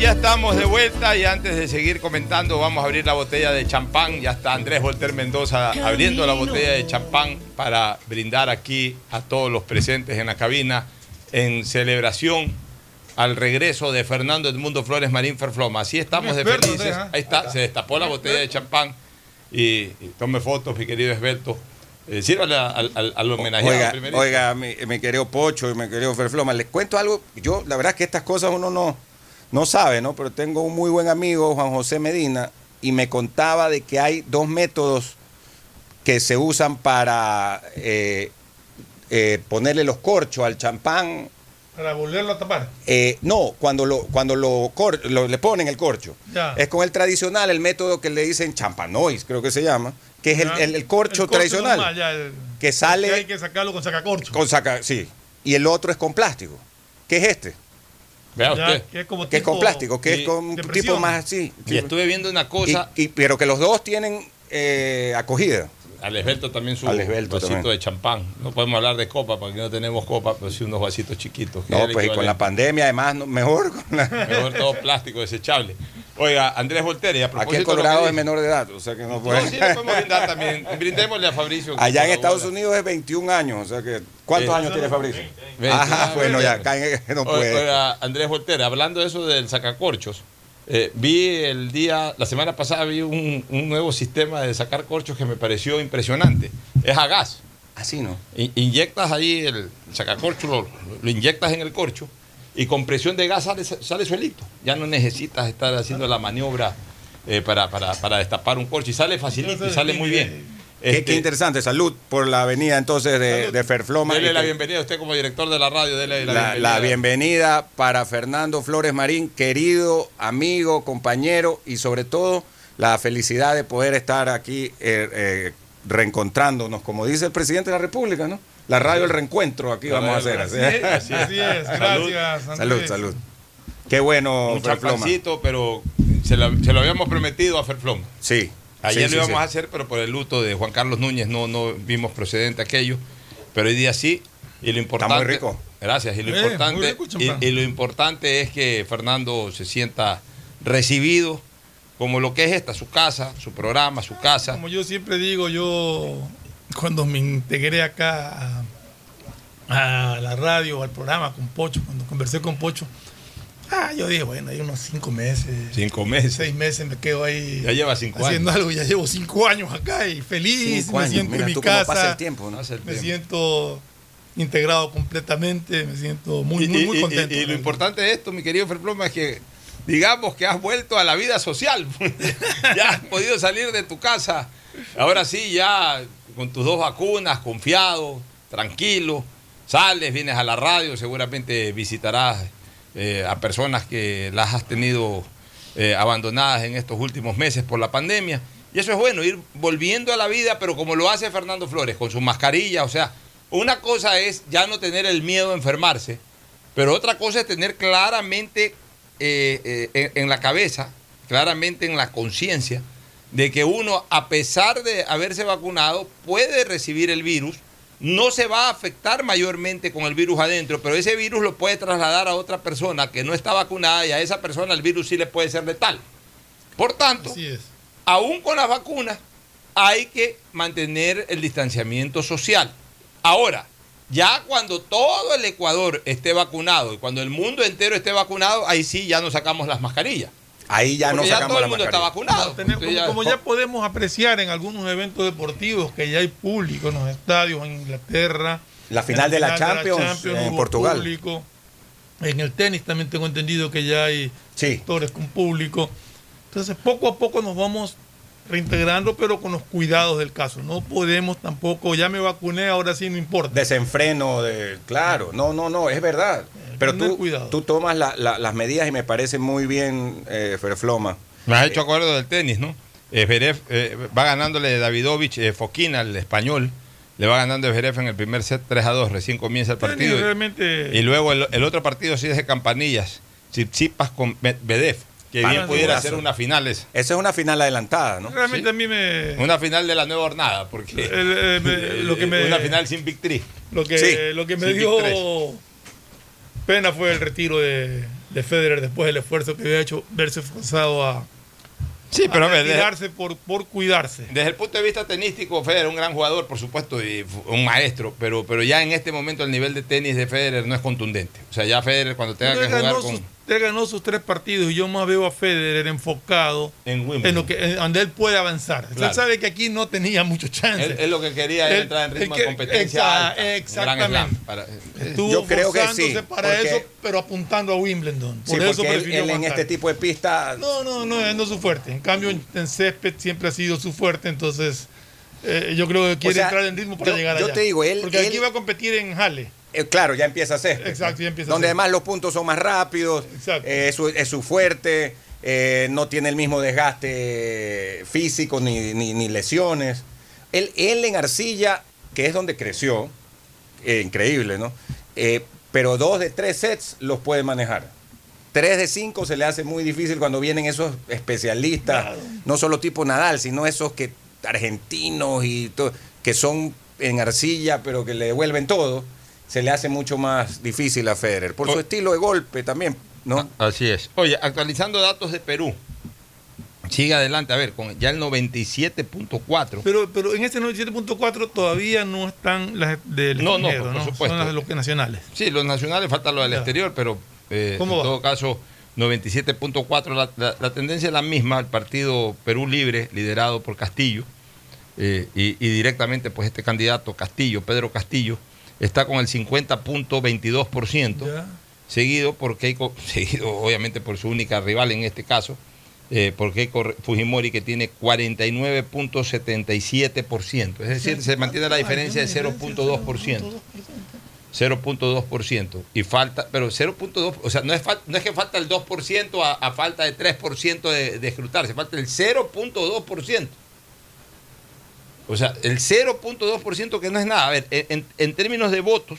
Speaker 1: Ya estamos de vuelta y antes de seguir comentando vamos a abrir la botella de champán. Ya está Andrés Volter Mendoza abriendo la botella de champán para brindar aquí a todos los presentes en la cabina en celebración al regreso de Fernando Edmundo Flores Marín Ferfloma. Así estamos de felices.
Speaker 2: ¿ah?
Speaker 1: Ahí está, se destapó la botella de champán y, y tome fotos, mi querido Esberto. Eh, sírvale al, al, al homenajeado
Speaker 12: Oiga, oiga mi, mi querido Pocho y mi querido Ferfloma, les cuento algo. Yo, la verdad es que estas cosas uno no, no sabe, ¿no? Pero tengo un muy buen amigo, Juan José Medina, y me contaba de que hay dos métodos que se usan para eh, eh, ponerle los corchos al champán.
Speaker 2: Para volverlo a tapar.
Speaker 12: Eh, no, cuando lo, cuando lo, cor- lo- le ponen el corcho.
Speaker 2: Ya.
Speaker 12: Es con el tradicional, el método que le dicen champanois, creo que se llama, que es el, el- el corcho
Speaker 2: El
Speaker 12: tradicional.
Speaker 2: normal, ya, el-
Speaker 12: que sale
Speaker 2: que hay que sacarlo con sacacorcho.
Speaker 12: con saca, sí. Y el otro es con plástico. ¿Qué es este?
Speaker 1: Vea usted.
Speaker 2: que es como
Speaker 12: Que es con plástico, que
Speaker 1: y-
Speaker 12: es con un tipo más así.
Speaker 1: Y estuve viendo una cosa.
Speaker 12: Y- y- pero que los dos tienen eh, acogida.
Speaker 1: Al Esbelto también su
Speaker 12: Al Esbelto
Speaker 1: vasito
Speaker 12: también.
Speaker 1: de champán. No podemos hablar de copa porque no tenemos copa, pero sí unos vasitos chiquitos.
Speaker 12: No,
Speaker 1: es el
Speaker 12: pues y con la pandemia, además, no- mejor con la-
Speaker 1: Mejor todo plástico desechable. Oiga, Andrés Voltaire, y a
Speaker 12: Aquí
Speaker 1: propósito
Speaker 12: el
Speaker 1: lo que
Speaker 12: Colorado es menor de edad, o sea que no
Speaker 1: No,
Speaker 12: puede.
Speaker 1: sí, le podemos brindar también. Brindémosle a Fabricio.
Speaker 12: Allá en. Estados Unidos es 21 años, o sea que. ¿Cuántos
Speaker 1: Eh,
Speaker 12: años tiene Fabricio?
Speaker 1: 20.
Speaker 12: Ajá, bueno, ya, acá no puede.
Speaker 1: Oiga, Andrés Voltaire, hablando de eso del sacacorchos, eh, vi el día, la semana pasada vi un, un nuevo sistema de sacar corchos que me pareció impresionante. Es a gas.
Speaker 12: Así, ¿no?
Speaker 1: Inyectas ahí el sacacorcho, lo, lo inyectas en el corcho y con presión de gas sale, sale solito. Ya no necesitas estar haciendo la maniobra eh, para, para, para destapar un corcho y sale facilito y sale muy bien.
Speaker 12: Qué,
Speaker 1: Este,
Speaker 12: qué interesante, salud por la avenida entonces de, de Ferfloma.
Speaker 1: Dele la bienvenida a usted como director de la radio, dele la,
Speaker 12: La,
Speaker 1: bienvenida.
Speaker 12: la bienvenida para Fernando Flores Marín, querido amigo, compañero y sobre todo la felicidad de poder estar aquí eh, eh, reencontrándonos, como dice el presidente de la República, ¿no? La radio del reencuentro aquí
Speaker 1: La
Speaker 12: vamos a hacer.
Speaker 1: del-
Speaker 12: así.
Speaker 1: Es, así es.
Speaker 2: Gracias,
Speaker 12: Salud, salud. Qué bueno,
Speaker 1: un
Speaker 12: Ferfloma.
Speaker 1: pero se lo, se lo habíamos prometido a Ferfloma.
Speaker 12: Sí.
Speaker 1: Ayer
Speaker 12: sí,
Speaker 1: lo íbamos
Speaker 12: sí.
Speaker 1: a hacer, pero por el luto de Juan Carlos Núñez no, no vimos procedente aquello. Pero hoy día sí. Y lo importante.
Speaker 12: muy rico.
Speaker 1: Gracias. Y lo,
Speaker 2: Eh, muy
Speaker 1: importante,
Speaker 2: rico
Speaker 1: y lo importante es que Fernando se sienta recibido como lo que es esta, su casa, su programa, su casa.
Speaker 2: Como yo siempre digo, yo cuando me integré acá a, a la radio, al programa con Pocho, cuando conversé con Pocho, ah, yo dije, bueno, hay unos cinco meses.
Speaker 1: Cinco meses.
Speaker 2: Seis meses me quedo ahí.
Speaker 1: Ya lleva cinco
Speaker 2: haciendo
Speaker 1: años.
Speaker 2: algo, ya llevo cinco años acá y feliz,
Speaker 12: Cinco
Speaker 2: me
Speaker 12: años.
Speaker 2: siento
Speaker 12: Mira
Speaker 2: en mi
Speaker 12: tú
Speaker 2: casa.
Speaker 12: pasa el tiempo, ¿no?
Speaker 1: Pasa el
Speaker 2: Me
Speaker 1: tiempo.
Speaker 2: siento integrado completamente, me siento muy,
Speaker 1: Y-
Speaker 2: muy,
Speaker 1: y-
Speaker 2: muy
Speaker 1: y-
Speaker 2: contento.
Speaker 1: Y, lo importante de esto, mi querido Ferploma, es que digamos que has vuelto a la vida social. ya has podido salir de tu casa. Ahora sí, ya con tus dos vacunas, confiado, tranquilo. Sales, vienes a la radio, seguramente visitarás eh, a personas que las has tenido eh, abandonadas en estos últimos meses por la pandemia. Y eso es bueno, ir volviendo a la vida, pero como lo hace Fernando Flores, con su mascarilla. O sea, una cosa es ya no tener el miedo a enfermarse, pero otra cosa es tener claramente eh, en la cabeza, claramente en la conciencia, de que uno, a pesar de haberse vacunado, puede recibir el virus, no se va a afectar mayormente con el virus adentro, pero ese virus lo puede trasladar a otra persona que no está vacunada y a esa persona el virus sí le puede ser letal. Por tanto, aún con las vacunas, hay que mantener el distanciamiento social. Ahora, ya cuando todo el Ecuador esté vacunado y cuando el mundo entero esté vacunado, ahí sí ya nos sacamos las mascarillas.
Speaker 12: Ahí ya no
Speaker 1: Porque ya
Speaker 12: sacamos
Speaker 1: todo el
Speaker 12: la
Speaker 1: mundo está vacunado.
Speaker 2: Como,
Speaker 1: ya-
Speaker 2: como ya podemos apreciar en algunos eventos deportivos que ya hay público en los estadios en Inglaterra.
Speaker 12: La final
Speaker 2: en
Speaker 12: de la Champions en
Speaker 2: hubo
Speaker 12: Portugal.
Speaker 2: público. En el tenis también tengo entendido que ya hay sectores con público. Entonces poco a poco nos vamos reintegrando, pero con los cuidados del caso. No podemos tampoco, ya me vacuné, ahora sí no importa.
Speaker 12: Desenfreno, de, claro, no, no, no, es verdad. Pero
Speaker 2: tener
Speaker 12: tú, tú tomas la- la- las medidas y me parece muy bien, eh, Ferfloma.
Speaker 1: Me has hecho acuerdo del tenis, ¿no? Eh, eh, va ganándole Davidovich, eh, Foquina, el español, le va ganando Zverev en el primer set 3 a 2, recién comienza el partido.
Speaker 2: Tenis realmente-
Speaker 1: Y luego el, el otro partido sí es de campanillas, Tsitsipas con Medvedev, que bien pudiera ser una final esa.
Speaker 12: Esa es una final adelantada, ¿no?
Speaker 2: Realmente a mí me...
Speaker 1: Una final de la nueva hornada, porque
Speaker 2: El- eh, me- lo que me-
Speaker 1: una final sin victory.
Speaker 2: Lo que,
Speaker 1: Sí,
Speaker 2: lo que me dio
Speaker 1: victory.
Speaker 2: pena fue el retiro de, de Federer después del esfuerzo que había hecho, verse forzado a,
Speaker 1: Sí, pero a desde-
Speaker 2: retirarse por, por cuidarse.
Speaker 1: Desde el punto de vista tenístico, Federer es un gran jugador, por supuesto, y un maestro, pero, pero ya en este momento el nivel de tenis de Federer no es contundente. O sea, ya Federer cuando tenga que jugar con...
Speaker 2: sus, él ganó sus tres partidos y yo más veo a Federer enfocado
Speaker 1: En
Speaker 2: lo que en donde él puede avanzar.
Speaker 1: Claro.
Speaker 2: Él sabe que aquí no tenía mucho chance.
Speaker 1: Él, él lo que quería
Speaker 2: Él-
Speaker 1: entrar en ritmo
Speaker 2: él
Speaker 1: de
Speaker 2: que-
Speaker 1: competencia
Speaker 2: exa-
Speaker 1: alta,
Speaker 2: exactamente.
Speaker 1: para-
Speaker 2: Estuvo
Speaker 12: Yo creo que sí,
Speaker 2: para
Speaker 12: porque-
Speaker 2: eso, pero apuntando a Wimbledon.
Speaker 12: Sí,
Speaker 2: Por eso
Speaker 12: porque él,
Speaker 2: prefirió
Speaker 12: él en este tipo de pista
Speaker 2: No, no, no, es no es su fuerte. En cambio, en, césped siempre ha sido su fuerte, entonces eh, yo creo que quiere
Speaker 12: sea,
Speaker 2: entrar en ritmo para
Speaker 12: yo-
Speaker 2: llegar
Speaker 12: yo
Speaker 2: allá.
Speaker 12: te digo, él-
Speaker 2: Porque aquí
Speaker 12: él-
Speaker 2: va a competir en Halle.
Speaker 12: Eh, claro, ya empieza a ser.
Speaker 2: Exacto, ya empieza a
Speaker 12: Donde además los puntos son más rápidos, eh, es, su, es su fuerte, eh, no tiene el mismo desgaste físico ni, ni- ni lesiones. Él, él en arcilla, que es donde creció, eh, increíble, ¿no? Pero dos de tres sets los puede manejar. Tres de cinco se le hace muy difícil cuando vienen esos especialistas, no solo tipo Nadal, sino esos que argentinos y todo, que son en arcilla, pero que le devuelven todo, se le hace mucho más difícil a Federer. Por su estilo de golpe también, ¿no?
Speaker 1: Así es. Oye, actualizando datos de Perú. Sigue adelante, a ver, con ya el 97.4.
Speaker 2: Pero, pero en este 97.4 todavía no están las del
Speaker 1: No, no,
Speaker 2: extranjero,
Speaker 1: por
Speaker 2: ¿no?
Speaker 1: supuesto.
Speaker 2: Son las de los que nacionales.
Speaker 1: Sí, los nacionales falta lo del
Speaker 2: Ya.
Speaker 1: exterior, pero eh,
Speaker 2: ¿Cómo
Speaker 1: en
Speaker 2: va?
Speaker 1: todo caso, 97.4. La, la- la tendencia es la misma. El partido Perú Libre, liderado por Castillo, eh, y, y directamente, pues este candidato Castillo, Pedro Castillo, está con el 50.22%,
Speaker 2: Ya.
Speaker 1: seguido por Keiko, seguido obviamente por su única rival en este caso, eh, por Keiko Fujimori, que tiene 49.77%. Es decir, se mantiene la diferencia de 0.2%. 0.2% y falta, pero 0.2, o sea, no es, no es que falta el 2% a, a falta de 3% de, de escrutarse, falta el 0.2%. O sea, el 0.2% que no es nada. A ver, en, en términos de votos,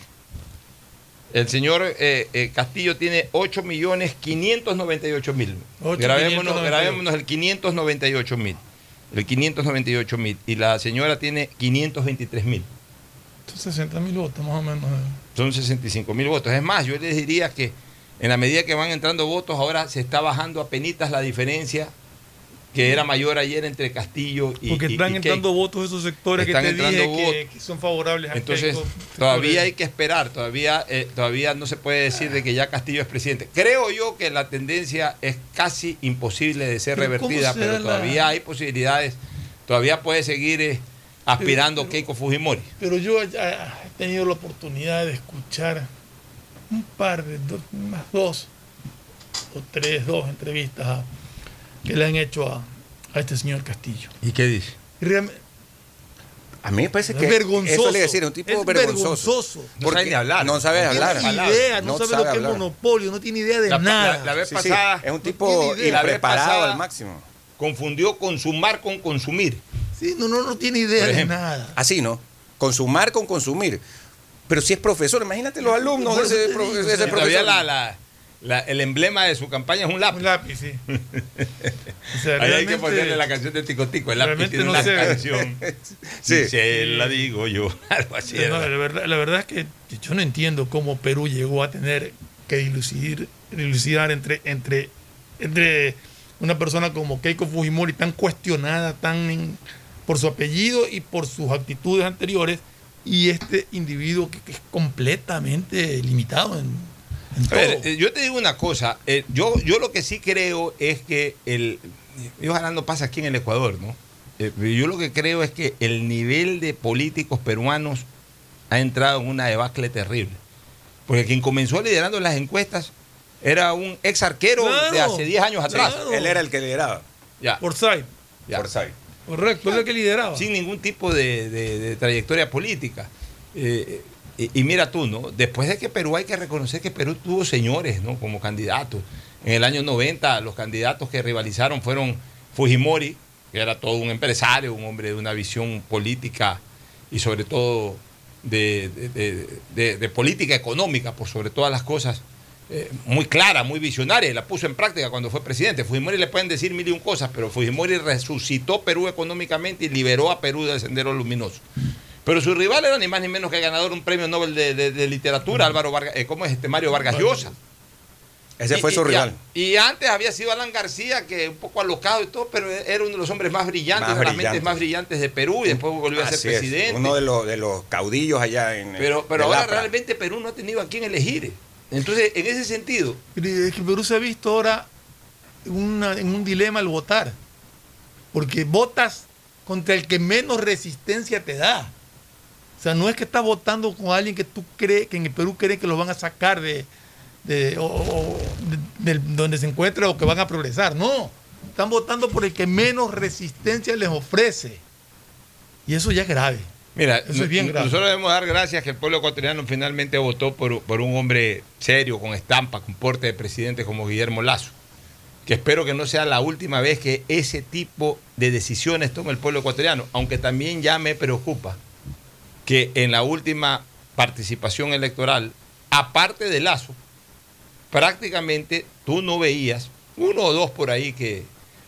Speaker 1: el señor eh, eh, Castillo tiene 8.598.000.
Speaker 2: Ocho
Speaker 1: Grabémonos,
Speaker 2: 598.
Speaker 1: grabémonos el 598.000. El 598.000. Y la señora tiene 523.000.
Speaker 2: Son 60 mil votos más o menos. eh.
Speaker 1: Son 65 mil votos. Es más, yo les diría que en la medida que van entrando votos, ahora se está bajando a penitas la diferencia que era mayor ayer entre Castillo y
Speaker 2: Porque están
Speaker 1: y
Speaker 2: entrando votos esos sectores
Speaker 1: Están
Speaker 2: que te dije que, son favorables a
Speaker 1: Entonces,
Speaker 2: Keiko.
Speaker 1: todavía hay que esperar, todavía, eh, todavía no se puede decir de que ya Castillo es presidente. Creo yo que la tendencia es casi imposible de ser
Speaker 2: Pero ¿cómo
Speaker 1: revertida, pero
Speaker 2: la-
Speaker 1: todavía hay posibilidades, todavía puede seguir eh, aspirando Keiko Fujimori.
Speaker 2: Pero yo ya he tenido la oportunidad de escuchar un par de dos, más dos o tres, dos entrevistas a- que le han hecho a, a este señor Castillo.
Speaker 1: ¿Y qué dice?
Speaker 2: Realmente-
Speaker 12: A mí me parece
Speaker 2: Es
Speaker 12: que
Speaker 2: vergonzoso.
Speaker 12: eso le decir, un tipo
Speaker 2: Es
Speaker 12: vergonzoso.
Speaker 2: vergonzoso.
Speaker 1: No sabe ni hablar.
Speaker 12: No sabe
Speaker 2: No
Speaker 12: hablar.
Speaker 2: tiene idea, no, sabe, lo que
Speaker 12: hablar.
Speaker 2: es monopolio, no tiene idea de
Speaker 1: La-
Speaker 2: nada.
Speaker 1: la- la vez
Speaker 12: Sí, sí,
Speaker 1: pasada-
Speaker 12: es un
Speaker 1: no
Speaker 12: tipo
Speaker 1: vez
Speaker 12: impreparado al máximo.
Speaker 1: Confundió consumar con consumir.
Speaker 2: Sí, no, no, no tiene idea de nada.
Speaker 12: Así, ¿no? Consumar con consumir. Pero si es profesor, imagínate los alumnos de ese,
Speaker 2: digo,
Speaker 12: ese profesor.
Speaker 1: la, la- el emblema de su campaña es un lápiz.
Speaker 2: Un lápiz, sí. O sea,
Speaker 1: Ahí hay que ponerle la canción de Tico Tico. El lápiz tiene
Speaker 2: no
Speaker 1: una
Speaker 2: ve.
Speaker 1: canción.
Speaker 12: Sí.
Speaker 1: Se la digo yo. Algo así.
Speaker 2: No, la, verdad, la verdad es que yo no entiendo cómo Perú llegó a tener que dilucidar, dilucidar entre, entre, entre una persona como Keiko Fujimori tan cuestionada tan en- por su apellido y por sus actitudes anteriores y este individuo que, que es completamente limitado en,
Speaker 1: A ver, eh, yo te digo una cosa, eh, yo, yo lo que sí creo es que el, y ojalá no pasa aquí en el Ecuador, ¿no? Eh, yo lo que creo es que el nivel de políticos peruanos ha entrado en una debacle terrible. Porque quien comenzó liderando las encuestas era un ex arquero de hace 10 años atrás.
Speaker 2: claro. Él era
Speaker 12: el que lideraba.
Speaker 1: Ya.
Speaker 2: Forsyth.
Speaker 1: Ya.
Speaker 2: Correcto, es el que lideraba.
Speaker 1: Sin ningún tipo de, de- de trayectoria política. Eh, y, mira tú, ¿no? Después de que Perú hay que reconocer que Perú tuvo señores, ¿no? Como candidatos. En el año 90 los candidatos que rivalizaron fueron Fujimori, que era todo un empresario, un hombre de una visión política y sobre todo de política económica, por sobre todas las cosas, eh, muy clara, muy visionaria, y la puso en práctica cuando fue presidente. Fujimori le pueden decir mil y un cosas, pero Fujimori resucitó Perú económicamente y liberó a Perú del sendero luminoso. Pero su rival era ni más ni menos que el ganador de un premio Nobel de, de- de literatura, Álvaro Vargas, eh, ¿cómo es este? Mario Vargas Llosa.
Speaker 12: Ese fue
Speaker 1: y-
Speaker 12: su rival.
Speaker 1: Y antes había sido Alan García, que un poco alocado y todo, pero era uno de los hombres más brillantes,
Speaker 12: Más
Speaker 1: de las mentes más brillantes de Perú, y después volvió a ser
Speaker 12: es,
Speaker 1: presidente.
Speaker 12: Uno de los, de los caudillos allá en.
Speaker 1: Pero, pero ahora realmente Perú no ha tenido a quién elegir. Entonces, en ese sentido,
Speaker 2: Es que Perú se ha visto ahora en, una- en un dilema al votar. Porque votas contra el que menos resistencia te da. O sea, no es que estás votando con alguien que tú crees, que en el Perú creen que lo van a sacar de, de- o- o de- donde se encuentra o que van a progresar. No. Están votando por el que menos resistencia les ofrece. Y eso ya es grave.
Speaker 1: Mira,
Speaker 2: Eso es bien grave.
Speaker 1: nosotros debemos dar gracias que el pueblo ecuatoriano finalmente votó por, por un hombre serio, con estampa, con porte de presidente como Guillermo Lazo. Que espero que no sea la última vez que ese tipo de decisiones tome el pueblo ecuatoriano, aunque también ya me preocupa que en la última participación electoral, aparte de Lazo, prácticamente tú no veías, uno o dos por ahí que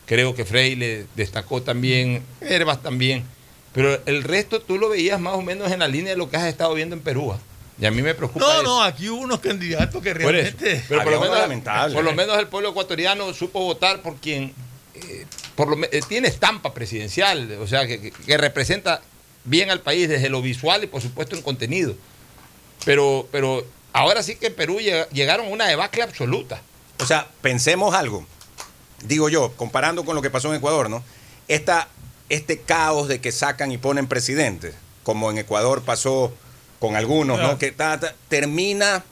Speaker 1: creo que Freire destacó también, Herbas también, pero el resto tú lo veías más o menos en la línea de lo que has estado viendo en Perú. ¿ah? Y a mí me preocupa
Speaker 2: No,
Speaker 1: eso.
Speaker 2: no, aquí hubo unos candidatos que
Speaker 1: Por eso.
Speaker 2: realmente.
Speaker 1: Pero por lo, menos,
Speaker 12: lamentable.
Speaker 1: por lo menos el pueblo ecuatoriano supo votar por quien eh, por lo eh, tiene estampa presidencial, o sea, que, que- que representa bien al país desde lo visual y por supuesto en contenido. Pero, pero ahora sí que en Perú llega- llegaron a una debacle absoluta.
Speaker 12: O sea, pensemos algo. Digo yo, comparando con lo que pasó en Ecuador, ¿no? Esta, este caos de que sacan y ponen presidentes, como en Ecuador pasó con algunos, ¿no? Que ta- ta- termina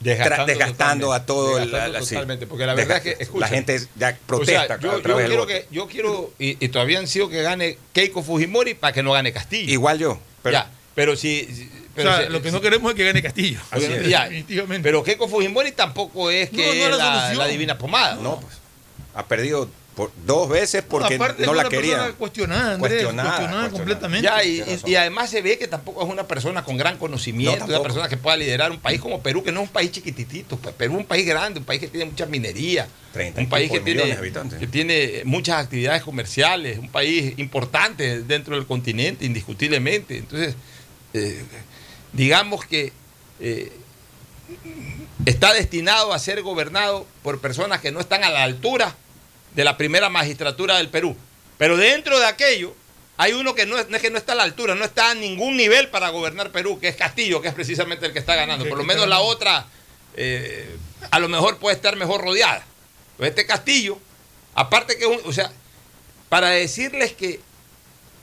Speaker 1: Desgastando
Speaker 12: desgastando a todo la-
Speaker 1: totalmente, porque la verdad es que, escucha,
Speaker 12: la gente ya
Speaker 1: O sea,
Speaker 12: protesta
Speaker 1: yo,
Speaker 12: a
Speaker 1: yo quiero que, yo quiero, y, y todavía han sido que gane Keiko Fujimori para que no gane Castillo.
Speaker 12: Igual yo. Pero,
Speaker 1: Ya, pero si. pero
Speaker 2: o sea,
Speaker 1: si-
Speaker 2: lo que no queremos es que gane Castillo.
Speaker 1: Así
Speaker 2: O
Speaker 1: es.
Speaker 2: Definitivamente.
Speaker 1: Pero Keiko Fujimori tampoco es que
Speaker 2: No, no es la
Speaker 1: la,
Speaker 2: solución.
Speaker 1: la divina pomada.
Speaker 12: no, pues. Ha perdido por dos veces porque
Speaker 2: Aparte,
Speaker 12: no
Speaker 2: es
Speaker 12: la querían.
Speaker 2: Cuestionada, Andrés,
Speaker 12: Cuestionada,
Speaker 2: completamente.
Speaker 1: Ya, y, además se ve que tampoco es una persona con gran conocimiento,
Speaker 12: No,
Speaker 1: una persona que pueda liderar un país como Perú, que no es un país chiquititito. pues, Perú es un país grande, un país que tiene mucha minería,
Speaker 12: Treinta y
Speaker 1: un país que tiene,
Speaker 12: habitantes.
Speaker 1: que tiene muchas actividades comerciales, un país importante dentro del continente, indiscutiblemente. Entonces, eh, digamos que eh, está destinado a ser gobernado por personas que no están a la altura de la primera magistratura del Perú. Pero dentro de aquello hay uno que no es, no es que no está a la altura, no está a ningún nivel para gobernar Perú, que es Castillo, que es precisamente el que está ganando. Por lo menos la otra, eh, a lo mejor puede estar mejor rodeada. Pues este Castillo, aparte que, es un- o sea, para decirles que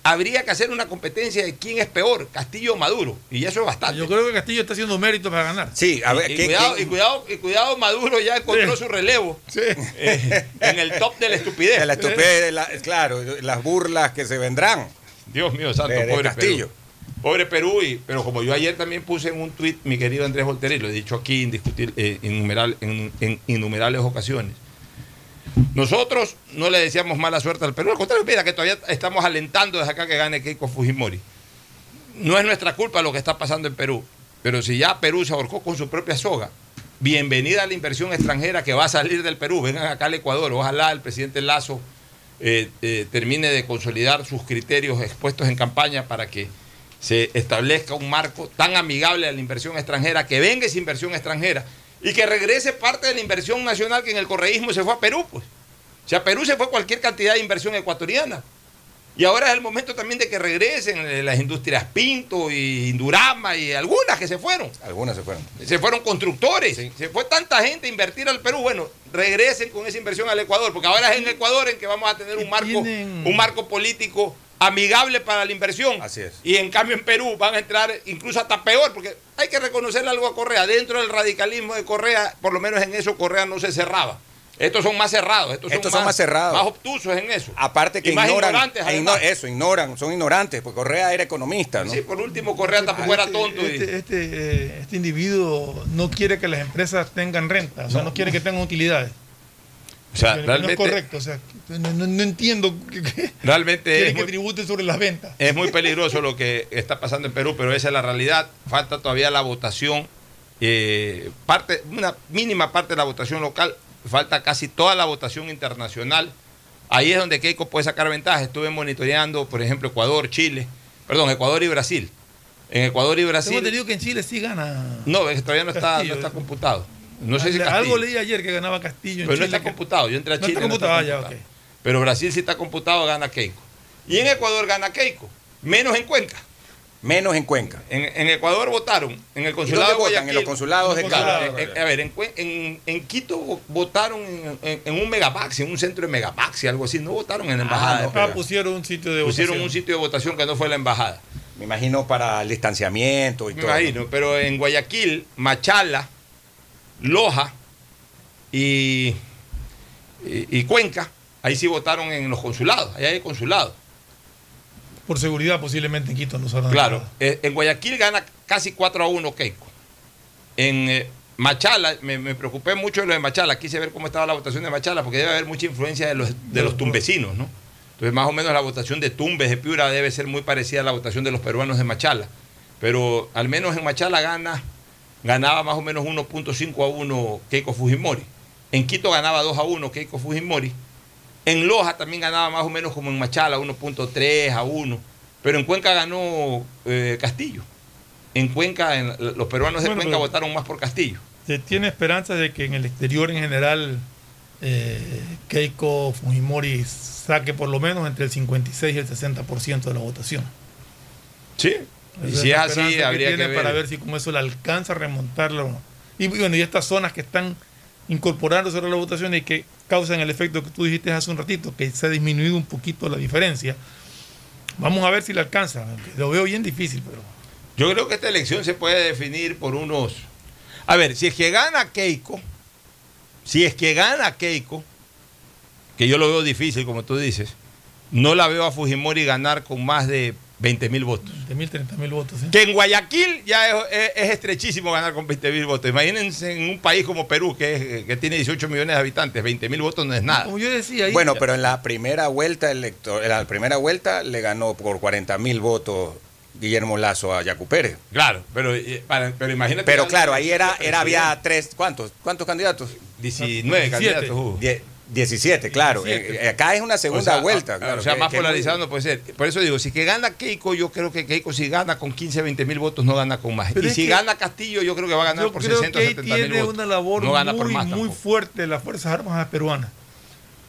Speaker 1: habría que hacer una competencia de quién es peor, Castillo o Maduro, y eso es bastante.
Speaker 2: Yo creo que Castillo está haciendo mérito para ganar.
Speaker 12: Sí, a ver,
Speaker 1: y,
Speaker 12: ¿qué-
Speaker 1: cuidado,
Speaker 12: qué-
Speaker 1: y, cuidado, y cuidado, Maduro ya encontró su relevo eh, en el top de la estupidez.
Speaker 12: de la estupidez, la- claro, las burlas que se vendrán.
Speaker 1: Dios mío santo,
Speaker 12: De- de
Speaker 1: pobre
Speaker 12: Castillo.
Speaker 1: Perú. Pobre Perú, y, pero como yo ayer también puse en un tuit, mi querido Andrés Volter, y lo he dicho aquí indiscutir, eh, innumeral- en, en innumerables ocasiones, nosotros no le decíamos mala suerte al Perú, al contrario, mira que todavía estamos alentando desde acá que gane Keiko Fujimori. No es nuestra culpa lo que está pasando en Perú, pero si ya Perú se ahorcó con su propia soga, bienvenida a la inversión extranjera que va a salir del Perú, vengan acá al Ecuador, ojalá el presidente Lazo eh, eh, termine de consolidar sus criterios expuestos en campaña para que se establezca un marco tan amigable a la inversión extranjera, que venga esa inversión extranjera y que regrese parte de la inversión nacional que en el correísmo se fue a Perú, pues. O sea, Perú se fue cualquier cantidad de inversión ecuatoriana. Y ahora es el momento también de que regresen eh, las industrias Pinto y Indurama y algunas que se fueron.
Speaker 12: Algunas se fueron.
Speaker 1: Se fueron constructores. Se fue tanta gente a invertir al Perú. Bueno, regresen con esa inversión al Ecuador, porque ahora es en Ecuador en que vamos a tener un marco, un marco político amigable para la inversión.
Speaker 12: Así es.
Speaker 1: Y en cambio en Perú van a entrar incluso hasta peor, porque hay que reconocerle algo a Correa. Dentro del radicalismo de Correa, por lo menos en eso Correa no se cerraba. Estos son más cerrados. Estos,
Speaker 12: Estos son más cerrados.
Speaker 1: Más obtusos en eso.
Speaker 12: Aparte que
Speaker 1: Y más
Speaker 12: ignoran,
Speaker 1: ignorantes,
Speaker 12: e igno- eso, ignoran, son ignorantes, porque Correa era economista, ¿no?
Speaker 1: Sí, por último, Correa tampoco era tonto. y-
Speaker 2: Este, este, eh, este individuo no quiere que las empresas tengan renta, o sea, no, quiere que tengan utilidades.
Speaker 1: O sea,
Speaker 2: Que no
Speaker 1: realmente-
Speaker 2: es correcto, o sea, no, no- no entiendo que, que
Speaker 1: Realmente es
Speaker 2: que
Speaker 1: muy,
Speaker 2: tributen sobre las ventas.
Speaker 1: es muy peligroso lo que está pasando en Perú, pero esa es la realidad. Falta todavía la votación, eh, parte, una mínima parte de la votación local, falta casi toda la votación internacional. Ahí es donde Keiko puede sacar ventaja. Estuve monitoreando, por ejemplo, Ecuador, Chile, perdón, Ecuador y Brasil. En Ecuador y Brasil.
Speaker 2: entendido que en Chile sí gana.
Speaker 1: No, todavía no está,
Speaker 2: Castillo.
Speaker 1: no está computado. No sé si
Speaker 2: Algo
Speaker 1: Castillo.
Speaker 2: leí ayer que ganaba Castillo en
Speaker 1: Pero no está computado. Yo entré a
Speaker 2: No
Speaker 1: Chile.
Speaker 2: está
Speaker 1: no
Speaker 2: computado, ah, ya.
Speaker 1: Pero Brasil sí está computado, gana Keiko. Y en Ecuador gana Keiko. Menos en Cuenca.
Speaker 12: Menos en Cuenca.
Speaker 1: En, en Ecuador votaron. En el consulado
Speaker 12: dónde
Speaker 1: de
Speaker 12: votan? En los consulados de
Speaker 1: en- en- A ver, en, en- en Quito vo- votaron en, en- en un megapaxi, en un centro de megapaxi, algo así. No votaron en la embajada. de
Speaker 2: Ah, pusieron un sitio de
Speaker 1: Pusieron
Speaker 2: votación.
Speaker 1: un sitio de votación que no fue la embajada.
Speaker 12: Me imagino para el distanciamiento y
Speaker 1: Me
Speaker 12: todo.
Speaker 1: imagino, pero en Guayaquil, Machala, Loja y, y, y Cuenca, ahí sí votaron en los consulados, ahí hay consulados.
Speaker 2: Por seguridad, posiblemente en Quito no se
Speaker 1: Claro, eh, en Guayaquil gana casi 4 a 1 Keiko. En eh, Machala, me, preocupé mucho de lo de Machala, quise ver cómo estaba la votación de Machala, porque debe haber mucha influencia de los, de los ¿no? Entonces, más o menos la votación de Tumbes, de Piura, debe ser muy parecida a la votación de los peruanos de Machala. Pero al menos en Machala gana, ganaba más o menos 1.5 a 1 Keiko Fujimori. En Quito ganaba 2 a 1 Keiko Fujimori. En Loja también ganaba más o menos como en Machala, 1.3 a 1. Pero en Cuenca ganó eh, Castillo. En Cuenca, en- los peruanos de
Speaker 2: Bueno,
Speaker 1: Cuenca votaron más por Castillo.
Speaker 2: Se tiene esperanza de que en el exterior en general eh, Keiko Fujimori saque por lo menos entre el 56 y el 60% de la votación.
Speaker 1: Sí. Y si es así,
Speaker 2: que
Speaker 1: habría que ver.
Speaker 2: para ver si con eso le alcanza a remontarlo. Y bueno, y estas zonas que están incorporándose a la votación y que causan el efecto que tú dijiste hace un ratito, que se ha disminuido un poquito la diferencia. Vamos a ver si le alcanza. Lo veo bien difícil, pero
Speaker 1: Yo creo que esta elección se puede definir por unos. A ver, si es que gana Keiko, si es que gana Keiko, que yo lo veo difícil, como tú dices, no la veo a Fujimori ganar con más de 20 mil votos.
Speaker 2: 20 mil, 30 mil votos. ¿eh?
Speaker 1: Que en Guayaquil ya es, es- es estrechísimo ganar con 20 mil votos. Imagínense en un país como Perú, que, es- que tiene 18 millones de habitantes, 20 mil votos no es nada.
Speaker 2: Como yo decía, ahí-
Speaker 12: Bueno, pero en la primera vuelta elector- en la primera vuelta le ganó por 40 mil votos Guillermo Lazo a Yacu Pérez.
Speaker 1: Claro, pero, eh, para- pero imagínate.
Speaker 12: Pero claro, ahí era, era había tres, ¿cuántos? ¿Cuántos candidatos?
Speaker 1: 19 candidatos hubo.
Speaker 12: Die- 17, claro.
Speaker 1: 17.
Speaker 12: Eh, eh, acá es una segunda
Speaker 1: O sea,
Speaker 12: vuelta.
Speaker 1: ah,
Speaker 12: claro,
Speaker 1: o sea,
Speaker 12: que-
Speaker 1: más
Speaker 12: que
Speaker 1: no puede ser. Por eso digo, si que gana Keiko, yo creo que Keiko si gana con 15, 20 mil votos, no gana con más.
Speaker 2: Pero
Speaker 1: y si
Speaker 2: que-
Speaker 1: gana Castillo, yo creo que va a ganar
Speaker 2: Yo
Speaker 1: por
Speaker 2: creo
Speaker 1: 60
Speaker 2: que ahí
Speaker 1: 70 mil
Speaker 2: tiene
Speaker 1: votos.
Speaker 2: una labor
Speaker 1: no gana por
Speaker 2: muy,
Speaker 1: más
Speaker 2: muy fuerte de las Fuerzas Armadas peruanas.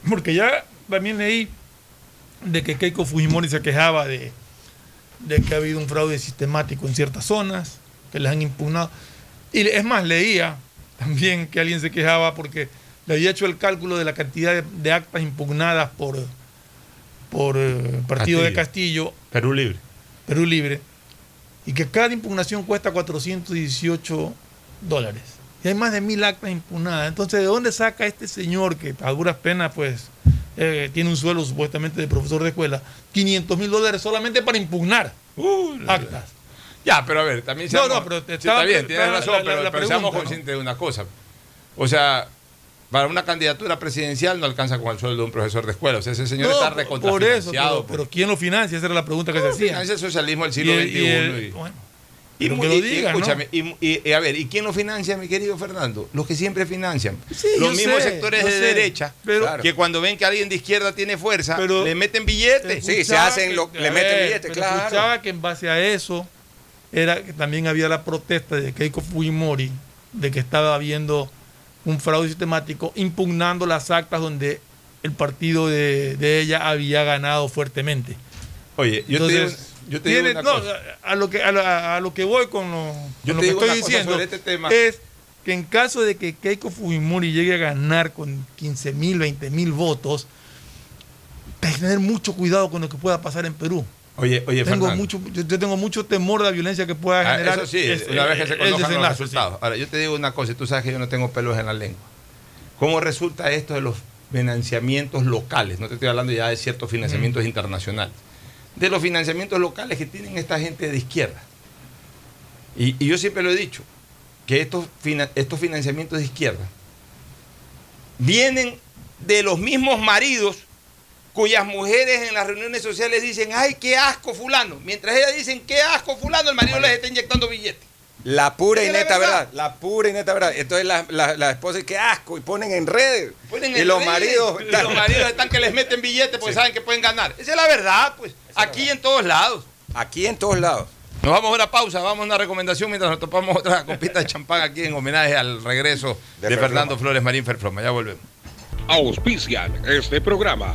Speaker 2: Porque ya también leí de que Keiko Fujimori se quejaba de, de que ha habido un fraude sistemático en ciertas zonas, que les han impugnado. Y es más, leía también que alguien se quejaba porque le había hecho el cálculo de la cantidad de, de actas impugnadas por, por eh, partido de Castillo,
Speaker 1: Perú Libre.
Speaker 2: Perú Libre, y que cada impugnación cuesta 418 dólares. Y hay más de mil actas impugnadas. Entonces, ¿de dónde saca este señor que a duras penas, pues, eh, tiene un suelo supuestamente de profesor de escuela, 500 mil dólares solamente para impugnar actas?
Speaker 1: Ya, pero a ver, también
Speaker 2: No,
Speaker 1: seamos-
Speaker 2: no, pero te
Speaker 1: sí,
Speaker 2: estaba-
Speaker 1: está bien, tienes
Speaker 2: la-
Speaker 1: razón,
Speaker 2: la-
Speaker 1: pero,
Speaker 2: la
Speaker 1: pero seamos
Speaker 2: ¿no?
Speaker 1: conscientes de una cosa. O sea, para una candidatura presidencial no alcanza con el sueldo de un profesor de escuela. O sea, ese señor
Speaker 2: No,
Speaker 1: está
Speaker 2: por
Speaker 1: recontrafinanciado.
Speaker 2: eso, pero, pero ¿quién lo financia? Esa era la pregunta que se hacía.
Speaker 1: Financia el socialismo del siglo XXI.
Speaker 2: y el-
Speaker 1: y-
Speaker 2: bueno,
Speaker 1: Y,
Speaker 2: que lo diga,
Speaker 1: escúchame, y, y- y a ver, ¿y quién lo financia, mi querido Fernando? Los que siempre financian.
Speaker 2: Sí,
Speaker 1: Los mismos
Speaker 2: sé,
Speaker 1: sectores de
Speaker 2: sé,
Speaker 1: derecha,
Speaker 2: pero-
Speaker 1: que cuando ven que alguien de izquierda tiene fuerza,
Speaker 2: Pero-
Speaker 1: le meten billetes.
Speaker 12: Sí, se hacen
Speaker 2: que-
Speaker 12: lo- le
Speaker 2: a
Speaker 12: meten
Speaker 2: ver,
Speaker 12: billetes, claro.
Speaker 2: Escuchaba que en base a eso era que también había la protesta de Keiko Fujimori de que estaba habiendo un fraude sistemático impugnando las actas donde el partido de, de ella había ganado fuertemente.
Speaker 1: Oye, yo te digo-
Speaker 2: Entonces,
Speaker 1: yo te digo
Speaker 2: tiene- no, a, lo que, a, lo, a lo que voy con lo,
Speaker 1: Yo
Speaker 2: con lo que estoy diciendo
Speaker 1: este tema.
Speaker 2: es que en caso de que Keiko Fujimori llegue a ganar con 15 mil, 20 mil votos, tener mucho cuidado con lo que pueda pasar en Perú.
Speaker 1: Oye, oye,
Speaker 2: tengo
Speaker 1: Fernando.
Speaker 2: mucho, yo, yo tengo mucho temor de la violencia que pueda
Speaker 1: Ah,
Speaker 2: generar.
Speaker 1: eso sí,
Speaker 2: es-
Speaker 1: una vez que se conozcan los resultados. Ahora, yo te digo una cosa, y tú sabes que yo no tengo pelos en la lengua. ¿Cómo resulta esto de los financiamientos locales? No te estoy hablando ya de ciertos financiamientos internacionales. De los financiamientos locales que tienen esta gente de izquierda. Y, y yo siempre lo he dicho, que estos, fina- estos financiamientos de izquierda vienen de los mismos maridos cuyas mujeres en las reuniones sociales dicen, ay, qué asco fulano. Mientras ellas dicen, qué asco fulano, el marido les está inyectando billetes.
Speaker 12: La pura y neta
Speaker 1: verdad.
Speaker 12: verdad. La pura y neta verdad. Entonces la, la, la esposa dice, qué asco, y ponen en redes.
Speaker 1: Ponen
Speaker 12: y
Speaker 1: en
Speaker 12: los
Speaker 1: redes,
Speaker 12: maridos.
Speaker 1: y los maridos están que les meten billetes porque saben que pueden ganar. Esa es la verdad, pues. Aquí en todos lados.
Speaker 12: Aquí en todos lados.
Speaker 1: Nos vamos a una pausa, vamos a una recomendación mientras nos topamos otra copita de champán aquí en homenaje al regreso de,
Speaker 13: De
Speaker 1: Fernando. Flores Marín Ferfloma. Ya volvemos.
Speaker 13: Auspician este programa.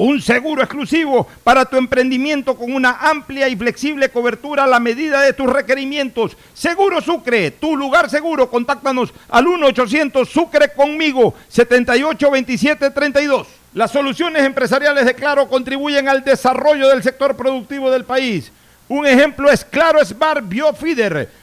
Speaker 14: un seguro exclusivo para tu emprendimiento con una amplia y flexible cobertura a la medida de tus requerimientos. Seguro Sucre, tu lugar seguro. Contáctanos al 1-800 Sucre conmigo, 782732. Las soluciones empresariales de Claro contribuyen al desarrollo del sector productivo del país. Un ejemplo es Claro Smart Biofeeder,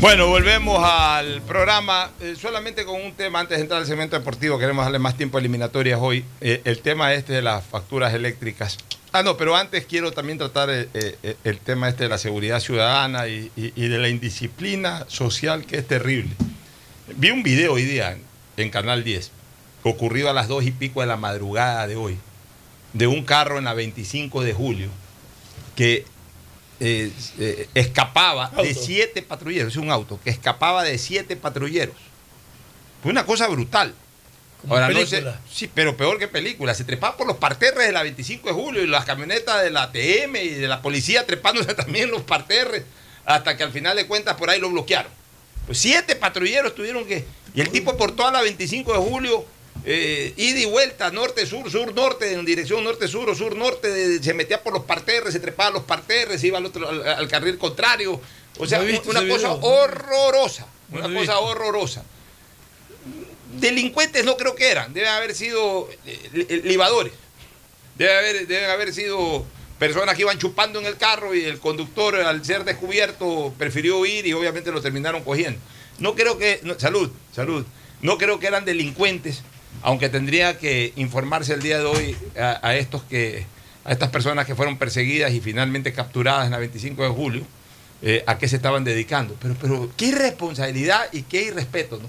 Speaker 1: Bueno, volvemos al programa. eh, solamente con un tema antes de entrar al segmento deportivo. Queremos darle más tiempo a eliminatorias hoy. Eh, el tema este de las facturas eléctricas. Ah, no, pero antes quiero también tratar eh, el tema este de la seguridad ciudadana y de la indisciplina social que es terrible. Vi un video hoy día en, en Canal 10, ocurrido a las dos y pico de la madrugada de hoy, de un carro en la 25 de julio que eh, eh, escapaba de siete patrulleros, es un auto, que escapaba de siete patrulleros. Fue una cosa brutal.
Speaker 2: Como
Speaker 1: Ahora, no
Speaker 2: película.
Speaker 1: sé, sí, pero peor que película. Se trepaba por los parterres de la 25 de julio y las camionetas de la TM y de la policía trepándose también en los parterres, hasta que al final de cuentas por ahí lo bloquearon. Pues siete patrulleros tuvieron que. Y el tipo por toda la 25 de julio, eh, ida y vuelta, norte-sur, sur-norte, en dirección norte-sur o sur-norte, se metía por los parterres, se trepaba a los parterres, se iba al, otro, al, al carril contrario. O sea,
Speaker 2: visto
Speaker 1: una cosa horrorosa. Una cosa horrorosa. Delincuentes no creo que eran, deben haber sido eh, li- libadores. Deben haber, deben haber sido personas que iban chupando en el carro y el conductor al ser descubierto prefirió huir y obviamente lo terminaron cogiendo. No creo que, no, salud, salud, no creo que eran delincuentes, aunque tendría que informarse el día de hoy a, a estos que, a estas personas que fueron perseguidas y finalmente capturadas en la 25 de julio, eh, a qué se estaban dedicando. Pero, pero qué irresponsabilidad y qué irrespeto, ¿no?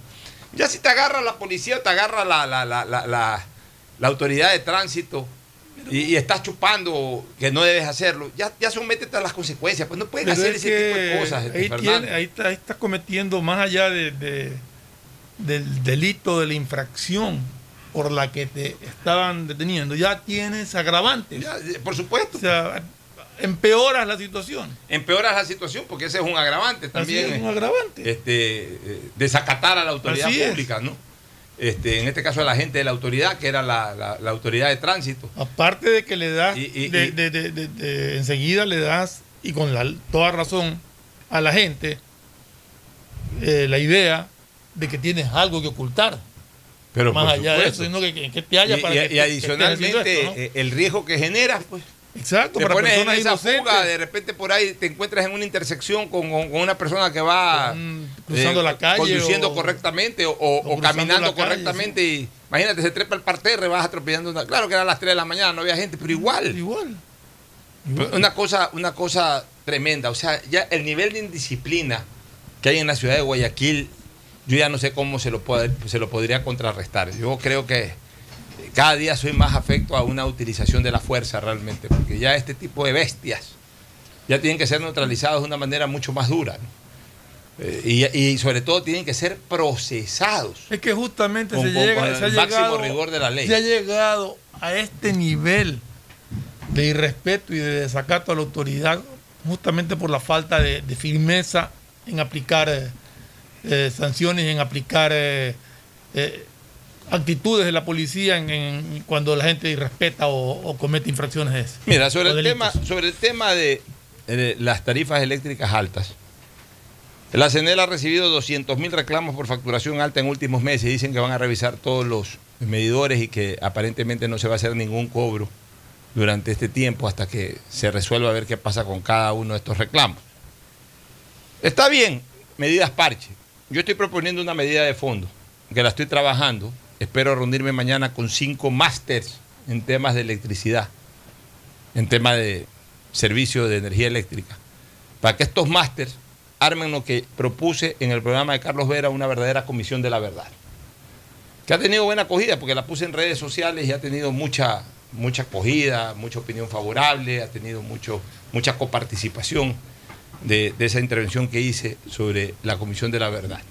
Speaker 1: Ya si te agarra la policía, te agarra la, la, la, la, la- autoridad de tránsito, y, y estás chupando que no debes hacerlo, ya, ya sométete a las consecuencias. Pues no pueden
Speaker 2: Pero
Speaker 1: hacer
Speaker 2: es
Speaker 1: ese tipo de cosas. este,
Speaker 2: Ahí,
Speaker 1: Fernando.
Speaker 2: tiene- ahí está, ahí está cometiendo, más allá de, de- del delito de la infracción por la que te estaban deteniendo, ya tienes agravantes.
Speaker 1: por supuesto.
Speaker 2: O sea, empeoras la situación.
Speaker 1: Empeoras la situación porque ese es un agravante también.
Speaker 2: es, un agravante.
Speaker 1: Este, eh, desacatar a la autoridad
Speaker 2: Así es.
Speaker 1: pública, ¿no? Este, en este caso a la gente de la autoridad, que era la, la- la autoridad de tránsito.
Speaker 2: Aparte de que le das,
Speaker 1: Y- y-
Speaker 2: de- de- de- de- de- enseguida le das, y con la, toda razón, a la gente eh, la idea de que tienes algo que ocultar.
Speaker 1: Pero
Speaker 2: más allá de eso, sino que, que- que te haya
Speaker 1: y,
Speaker 2: para
Speaker 1: y-
Speaker 2: que,
Speaker 1: y
Speaker 2: que- que
Speaker 1: adicionalmente
Speaker 2: haciendo esto,
Speaker 1: eh, el riesgo que genera, pues.
Speaker 2: ¿no? Exacto,
Speaker 1: Te
Speaker 2: para
Speaker 1: pones en
Speaker 2: personas
Speaker 1: esa
Speaker 2: inocentes.
Speaker 1: fuga, de repente por ahí te encuentras en una intersección con, con- con una persona que va eh,
Speaker 2: cruzando la calle
Speaker 1: conduciendo
Speaker 2: o-
Speaker 1: correctamente o, o- o
Speaker 2: cruzando
Speaker 1: caminando
Speaker 2: calle,
Speaker 1: correctamente y imagínate se trepa el parterre vas atropellando una, claro que eran las 3 de la mañana no había gente pero igual
Speaker 2: igual
Speaker 1: una cosa una cosa tremenda o sea ya el nivel de indisciplina que hay en la ciudad de Guayaquil yo ya no sé cómo se lo puede- se lo podría contrarrestar yo creo que cada día soy más afecto a una utilización de la fuerza realmente, porque ya este tipo de bestias ya tienen que ser neutralizados de una manera mucho más dura. ¿no? Eh, y, y sobre todo tienen que ser procesados.
Speaker 2: Es que justamente
Speaker 1: Con-
Speaker 2: se,
Speaker 1: con-
Speaker 2: llega,
Speaker 1: con
Speaker 2: se ha
Speaker 1: máximo
Speaker 2: llegado,
Speaker 1: rigor de la ley.
Speaker 2: se ha llegado a este nivel de irrespeto y de desacato a la autoridad justamente por la falta de, de firmeza en aplicar eh, sanciones, en aplicar eh, eh, actitudes de la policía en, en- cuando la gente irrespeta o, o comete infracciones de esas.
Speaker 1: Mira, sobre el, tema, sobre el tema de, las tarifas eléctricas altas, la CNEL ha recibido 200 mil reclamos por facturación alta en últimos meses. Dicen que van a revisar todos los medidores y que aparentemente no se va a hacer ningún cobro durante este tiempo hasta que se resuelva a ver qué pasa con cada uno de estos reclamos. Está bien, medidas parche. Yo estoy proponiendo una medida de fondo, que la estoy trabajando. Espero reunirme mañana con cinco másters en temas de electricidad, en temas de servicio de energía eléctrica, para que estos másters armen lo que propuse en el programa de Carlos Vera, una verdadera comisión de la verdad. Que ha tenido buena acogida, porque la puse en redes sociales y ha tenido mucha, mucha acogida, mucha opinión favorable, ha tenido mucho, mucha coparticipación de, esa intervención que hice sobre la comisión de la verdad.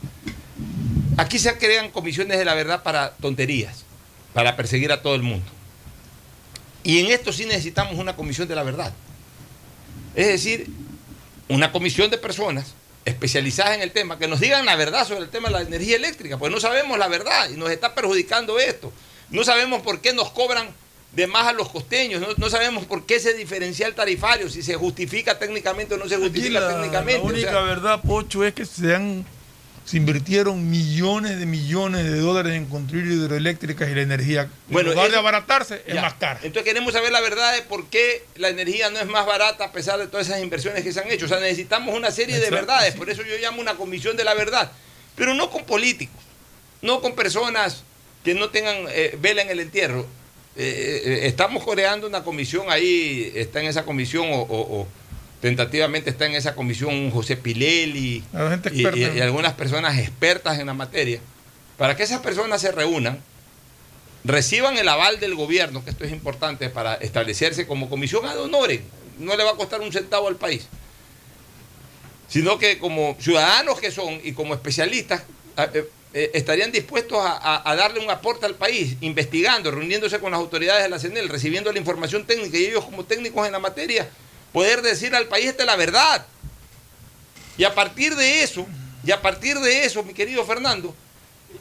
Speaker 1: Aquí se crean comisiones de la verdad para tonterías, para perseguir a todo el mundo. Y en esto sí necesitamos una comisión de la verdad. Es decir, una comisión de personas especializadas en el tema que nos digan la verdad sobre el tema de la energía eléctrica, porque no sabemos la verdad y nos está perjudicando esto. No sabemos por qué nos cobran de más a los costeños, no, no sabemos por qué ese diferencial tarifario, si se justifica técnicamente o no se justifica
Speaker 2: la,
Speaker 1: técnicamente.
Speaker 2: la
Speaker 1: o
Speaker 2: única
Speaker 1: sea,
Speaker 2: verdad, Pocho, es que se han se invirtieron millones de millones de dólares en construir hidroeléctricas y la energía,
Speaker 1: Bueno,
Speaker 2: en lugar de abaratarse, es más cara.
Speaker 1: Entonces queremos saber la verdad de por qué la energía no es más barata a pesar de todas esas inversiones que se han hecho. O sea, necesitamos una serie de verdades.
Speaker 2: sí.
Speaker 1: Por eso yo llamo una comisión de la verdad. Pero no con políticos, no con personas que no tengan eh, vela en el entierro. Eh, eh, estamos creando una comisión ahí, está en esa comisión o, o- o tentativamente está en esa comisión José
Speaker 2: gente
Speaker 1: y, y- y algunas personas expertas en la materia, para que esas personas se reúnan, reciban el aval del gobierno, que esto es importante para establecerse como comisión ad honorem, no le va a costar un centavo al país, sino que como ciudadanos que son y como especialistas eh, estarían dispuestos a, darle un aporte al país, investigando, reuniéndose con las autoridades de la CNEL, recibiendo la información técnica y ellos como técnicos en la materia, poder decir al país esta es la verdad. Y a partir de eso, y a partir de eso, mi querido Fernando,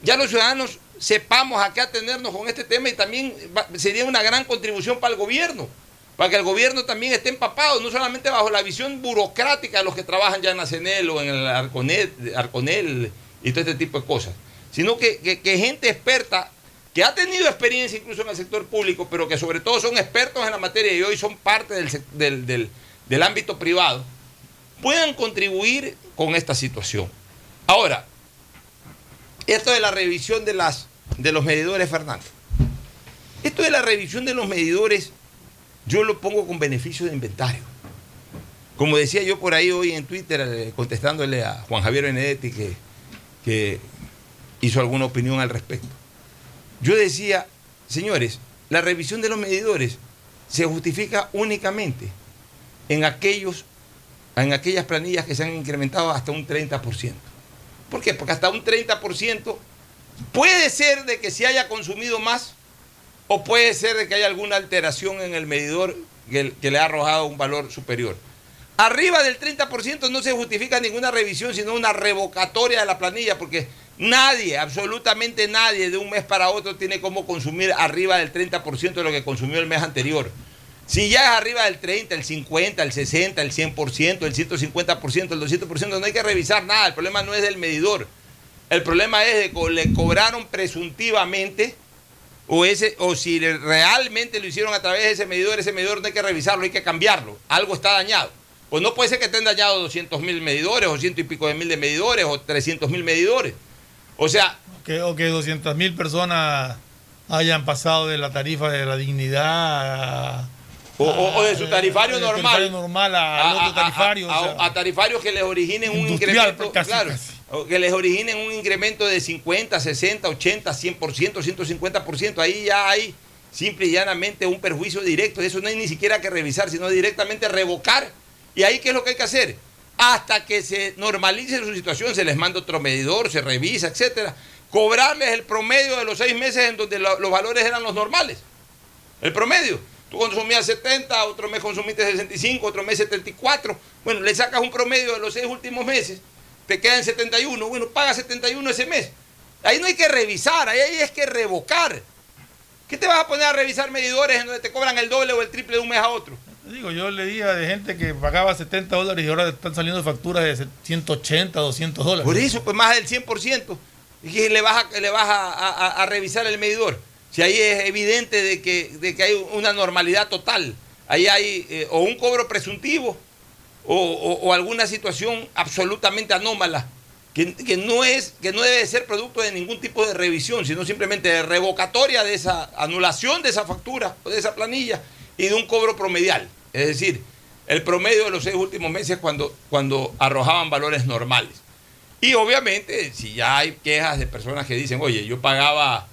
Speaker 1: ya los ciudadanos sepamos a qué atendernos con este tema y también sería una gran contribución para el gobierno, para que el gobierno también esté empapado, no solamente bajo la visión burocrática de los que trabajan ya en la CNEL o en el Arconel y todo este tipo de cosas, sino que, que- gente experta que ha tenido experiencia incluso en el sector público, pero que sobre todo son expertos en la materia y hoy son parte del, del- del- del ámbito privado, puedan contribuir con esta situación. Ahora, esto de la revisión de, las, de los medidores, Fernando. Esto de la revisión de los medidores, yo lo pongo con beneficio de inventario. Como decía yo por ahí hoy en Twitter, eh, contestándole a Juan Javier Benedetti, que, que hizo alguna opinión al respecto. Yo decía, señores, la revisión de los medidores se justifica únicamente en aquellos en aquellas planillas que se han incrementado hasta un 30%. ¿Por qué? Porque hasta un 30% puede ser de que se haya consumido más o puede ser de que haya alguna alteración en el medidor que, que le ha arrojado un valor superior. Arriba del 30% no se justifica ninguna revisión, sino una revocatoria de la planilla, porque nadie, absolutamente nadie, de un mes para otro tiene como consumir arriba del 30% de lo que consumió el mes anterior. Si ya es arriba del 30, el 50, el 60, el 100%, el 150%, el 200%, no hay que revisar nada. El problema no es del medidor. El problema es de que le cobraron presuntivamente o, ese, o si realmente lo hicieron a través de ese medidor, ese medidor no hay que revisarlo, hay que cambiarlo. Algo está dañado. Pues no puede ser que estén dañados 200 mil medidores, o ciento y pico de mil de medidores, o 300 mil medidores. O sea...
Speaker 2: Que, o que 200 mil personas hayan pasado de la tarifa de la dignidad a,
Speaker 1: o, de su tarifario
Speaker 2: de
Speaker 1: normal.
Speaker 2: tarifario normal a- otro tarifario,
Speaker 1: A,
Speaker 2: o sea.
Speaker 1: a tarifarios que les originen un incremento.
Speaker 2: casi,
Speaker 1: claro,
Speaker 2: casi.
Speaker 1: o que les originen un incremento de 50, 60, 80, 100%, 150%. Ahí ya hay simple y llanamente un perjuicio directo. Eso no hay ni siquiera que revisar, sino directamente revocar. ¿Y ahí qué es lo que hay que hacer? Hasta que se normalice su situación, se les manda otro medidor, se revisa, etcétera. Cobrarles el promedio de los seis meses en donde lo- los valores eran los normales. El promedio. Tú consumías 70, otro mes consumiste 65, otro mes 74. Bueno, le sacas un promedio de los seis últimos meses, te quedan 71. Bueno, paga 71 ese mes. Ahí no hay que revisar, ahí es que revocar. ¿Qué te vas a poner a revisar medidores en donde te cobran el doble o el triple de un mes a otro?
Speaker 2: Digo, yo leía de gente que pagaba 70 dólares y ahora están saliendo facturas de 180, 200 dólares.
Speaker 1: Por eso, pues más del 100%. Y que le vas a, le vas a, revisar el medidor. Si ahí es evidente de que, de que hay una normalidad total. Ahí hay eh, o un cobro presuntivo o, o- o alguna situación absolutamente anómala que, que no es, que no debe ser producto de ningún tipo de revisión, sino simplemente de revocatoria de esa anulación de esa factura o de esa planilla y de un cobro promedial. Es decir, el promedio de los seis últimos meses cuando, cuando arrojaban valores normales. Y obviamente, si ya hay quejas de personas que dicen, oye, yo pagaba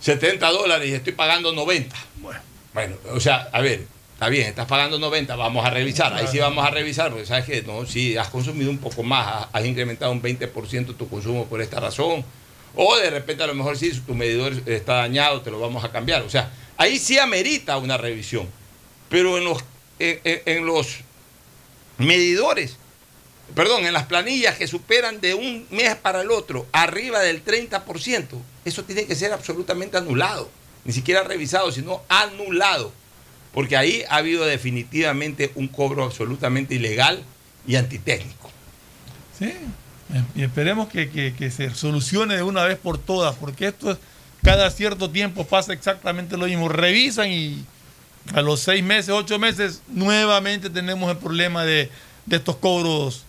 Speaker 1: 70 dólares y estoy pagando 90. Bueno, bueno, o sea, a ver, está bien, estás pagando 90, vamos a revisar. Ahí sí vamos a revisar, porque sabes que no, si has consumido un poco más, has- has incrementado un 20% tu consumo por esta razón. O de repente a lo mejor sí, tu medidor está dañado, te lo vamos a cambiar. O sea, ahí sí amerita una revisión. Pero en los, en- en- en los medidores, perdón, en las planillas que superan de un mes para el otro arriba del 30%, eso tiene que ser absolutamente anulado. Ni siquiera revisado, sino anulado. Porque ahí ha habido definitivamente un cobro absolutamente ilegal y antitécnico.
Speaker 2: Sí, y esperemos que, que- que se solucione de una vez por todas, porque esto es, cada cierto tiempo pasa exactamente lo mismo. Revisan y a los seis meses, ocho meses, nuevamente tenemos el problema de, de estos cobros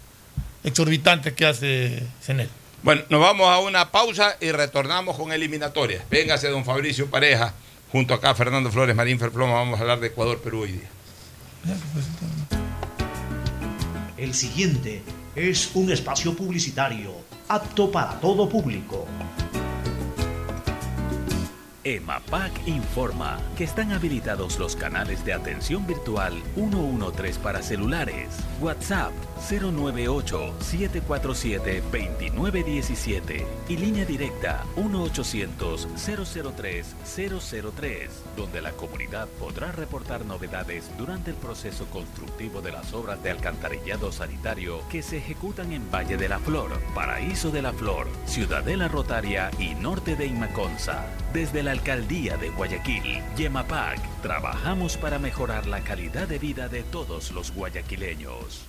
Speaker 2: exorbitantes que hace CENEL.
Speaker 1: Bueno, nos vamos a una pausa y retornamos con eliminatorias. Véngase don Fabricio Pareja, junto acá Fernando Flores, Marín Ferfloma, vamos a hablar de Ecuador, Perú hoy día.
Speaker 6: El siguiente es un espacio publicitario apto para todo público.
Speaker 7: EMAPAC informa que están habilitados los canales de atención virtual 113 para celulares, WhatsApp 098-747-2917 y línea directa 1-800-003-003, donde la comunidad podrá reportar novedades durante el proceso constructivo de las obras de alcantarillado sanitario que se ejecutan en Valle de la Flor, Paraíso de la Flor, Ciudadela Rotaria y Norte de Imaconza. Desde la Alcaldía de Guayaquil, Yemapac, trabajamos para mejorar la calidad de vida de todos los guayaquileños.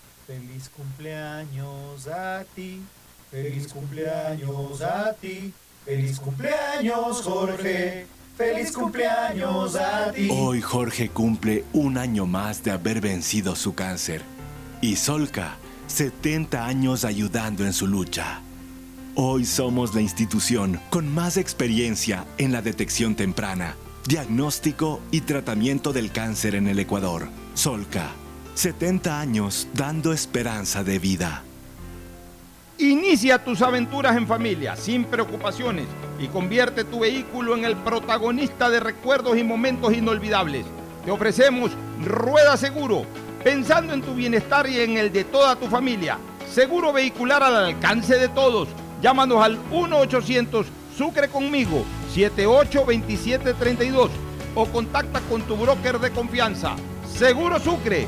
Speaker 8: Feliz cumpleaños a ti, feliz cumpleaños a ti, feliz cumpleaños Jorge, Feliz cumpleaños a ti.
Speaker 9: Hoy Jorge cumple un año más de haber vencido su cáncer. Y Solca, 70 años ayudando en su lucha. Hoy somos la institución con más experiencia en la detección temprana, diagnóstico y tratamiento del cáncer en el Ecuador. Solca, 70 años dando esperanza de vida.
Speaker 1: Inicia tus aventuras en familia, sin preocupaciones, y convierte tu vehículo en el protagonista de recuerdos y momentos inolvidables. Te ofrecemos Rueda Seguro, pensando en tu bienestar y en el de toda tu familia. Seguro vehicular al alcance de todos. Llámanos al 1-800 Sucre conmigo, 782732 o contacta con tu broker de confianza. Seguro Sucre,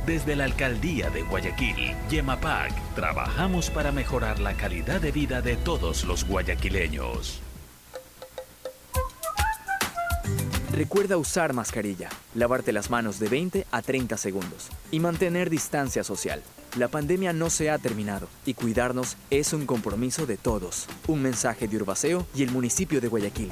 Speaker 7: Desde la Alcaldía de Guayaquil, Yemapac, trabajamos para mejorar la calidad de vida de todos los guayaquileños.
Speaker 11: Recuerda usar mascarilla, lavarte las manos de 20 a 30 segundos y mantener distancia social. La pandemia no se ha terminado y cuidarnos es un compromiso de todos. Un mensaje de Urbaceo y el municipio de Guayaquil.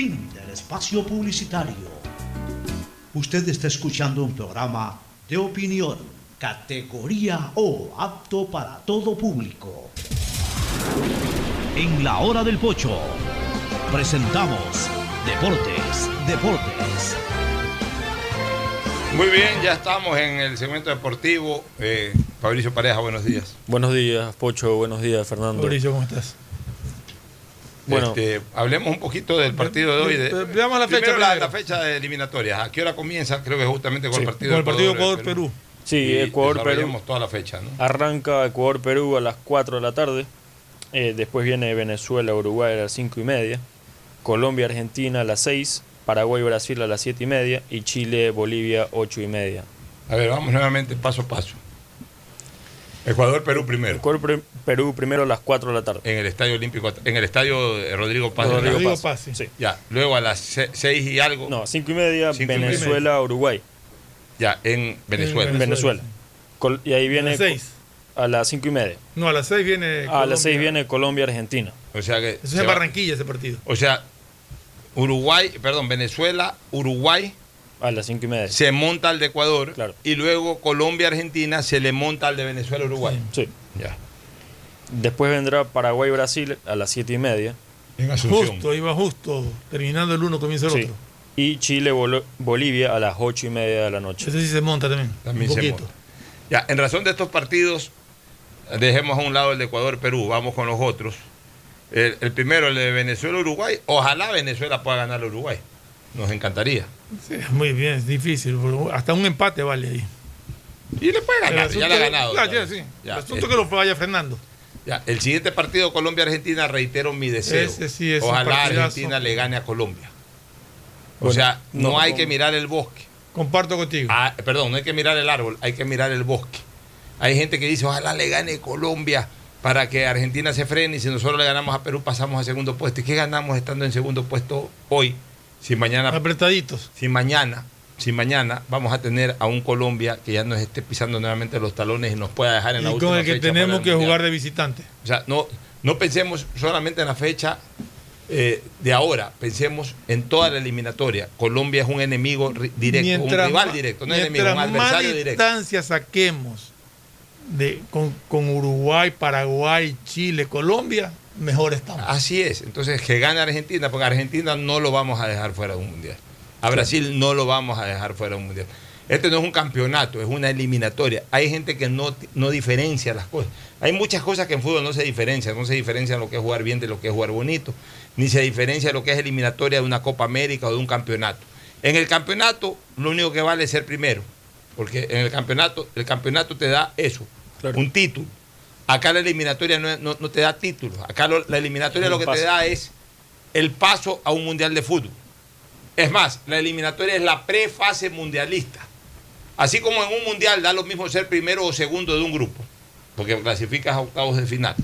Speaker 6: Fin del espacio publicitario. Usted está escuchando un programa de opinión, categoría O, apto para todo público. En la hora del pocho, presentamos Deportes, Deportes.
Speaker 2: Muy bien, ya estamos en el segmento deportivo. Eh, Fabricio Pareja, buenos días.
Speaker 15: Buenos días, Pocho. Buenos días, Fernando.
Speaker 16: Mauricio, ¿cómo estás?
Speaker 15: Bueno.
Speaker 2: Este, hablemos un poquito del partido de hoy. De,
Speaker 16: Ve- veamos la fecha
Speaker 2: la, la fecha de eliminatorias. ¿A qué hora comienza? Creo que justamente con
Speaker 15: Sí,
Speaker 2: el partido
Speaker 15: con el partido
Speaker 2: Ecuador-Perú.
Speaker 15: Sí, Ecuador-Perú.
Speaker 2: toda la fecha, ¿no?
Speaker 15: Arranca Ecuador-Perú a las 4 de la tarde. Eh, después viene Venezuela-Uruguay a las 5 y media. Colombia-Argentina a las 6. Paraguay-Brasil a las 7 y media. Y Chile-Bolivia 8 y media.
Speaker 2: A ver, vamos nuevamente paso a paso. Ecuador-Perú primero.
Speaker 15: Ecuador-Perú primero a las 4 de la tarde.
Speaker 2: En el Estadio Olímpico, en el Estadio eh, Rodrigo Paz. de
Speaker 15: Rodrigo
Speaker 2: La
Speaker 15: Paz,
Speaker 2: Paz.
Speaker 15: sí.
Speaker 2: Ya, luego a las 6 y algo.
Speaker 15: No, 5 y media,
Speaker 2: Cinco y media.
Speaker 15: Venezuela-Uruguay.
Speaker 2: Ya, en Venezuela.
Speaker 15: En Venezuela. Col- y ahí viene.
Speaker 16: A las seis.
Speaker 15: A las 5 y media.
Speaker 2: No, a las 6 viene.
Speaker 15: A las 6 viene Colombia-Argentina.
Speaker 1: O sea que.
Speaker 2: Eso es
Speaker 1: se
Speaker 2: en
Speaker 1: va-
Speaker 2: Barranquilla ese partido.
Speaker 1: O sea, Uruguay, perdón, Venezuela, Uruguay.
Speaker 15: A las 5 y media.
Speaker 1: Se monta al de Ecuador. Y luego Colombia, Argentina se le monta al de Venezuela, Uruguay.
Speaker 15: Sí.
Speaker 1: Ya.
Speaker 15: Después vendrá Paraguay-Brasil a las 7 y media.
Speaker 1: En Asunción.
Speaker 2: Justo, iba justo. Terminando el uno, comienza el
Speaker 15: Sí.
Speaker 2: otro.
Speaker 15: Y Chile-Bolivia a las 8 y media de la noche.
Speaker 2: Ese sí se monta también.
Speaker 1: También
Speaker 2: un
Speaker 1: se monta. Ya, en razón de estos partidos, dejemos a un lado el de Ecuador-Perú, vamos con los otros. El, el primero, el de Venezuela-Uruguay. Ojalá Venezuela pueda ganar a Uruguay. Nos encantaría.
Speaker 2: Sí, muy bien, es difícil. Hasta un empate vale ahí.
Speaker 1: Y le puede ganar, ya le ha ganado.
Speaker 2: Ya, ya, sí.
Speaker 1: Ya,
Speaker 2: el asunto
Speaker 1: eh,
Speaker 2: que lo vaya frenando.
Speaker 1: ya, el siguiente partido, Colombia-Argentina, reitero mi deseo.
Speaker 2: Ese sí es un
Speaker 1: Ojalá
Speaker 2: partidazo.
Speaker 1: Argentina le gane a Colombia. O
Speaker 2: Bueno,
Speaker 1: sea, no,
Speaker 2: no,
Speaker 1: hay que mirar el bosque.
Speaker 2: Comparto contigo.
Speaker 1: Ah, perdón, no hay que mirar el árbol, hay que mirar el bosque. Hay gente que dice, ojalá le gane Colombia para que Argentina se frene y si nosotros le ganamos a Perú pasamos a segundo puesto. ¿Y qué ganamos estando en segundo puesto hoy? Si mañana...
Speaker 2: Apretaditos.
Speaker 1: Si mañana, si mañana vamos a tener a un Colombia que ya nos esté pisando nuevamente los talones y nos pueda dejar en la
Speaker 2: Y
Speaker 1: última
Speaker 2: con el que
Speaker 1: fecha
Speaker 2: tenemos que jugar de visitante.
Speaker 1: O sea, no, no pensemos solamente en la fecha eh, de ahora, pensemos en toda la eliminatoria. Colombia es un enemigo directo, un rival directo, no enemigo,
Speaker 2: mientras
Speaker 1: un
Speaker 2: más
Speaker 1: adversario directo.
Speaker 2: distancia saquemos de, con, con Uruguay, Paraguay, Chile, Colombia, mejor estamos.
Speaker 1: Así es, entonces que gane Argentina, porque Argentina no lo vamos a dejar fuera de un mundial. A Brasil no lo vamos a dejar fuera de un mundial. Este no es un campeonato, es una eliminatoria. Hay gente que no, no diferencia las cosas. Hay muchas cosas que en fútbol no se diferencian. No se diferencia lo que es jugar bien de lo que es jugar bonito, ni se diferencia lo que es eliminatoria de una Copa América o de un campeonato. En el campeonato, lo único que vale es ser primero, porque en el campeonato, el campeonato te da eso, un título. Acá la eliminatoria no, no- no te da títulos. Acá lo- la eliminatoria lo que
Speaker 15: paso.
Speaker 1: te da es el paso a un mundial de fútbol. Es más, la eliminatoria es la prefase mundialista. Así como en un mundial da lo mismo ser primero o segundo de un grupo, porque clasificas a octavos de final.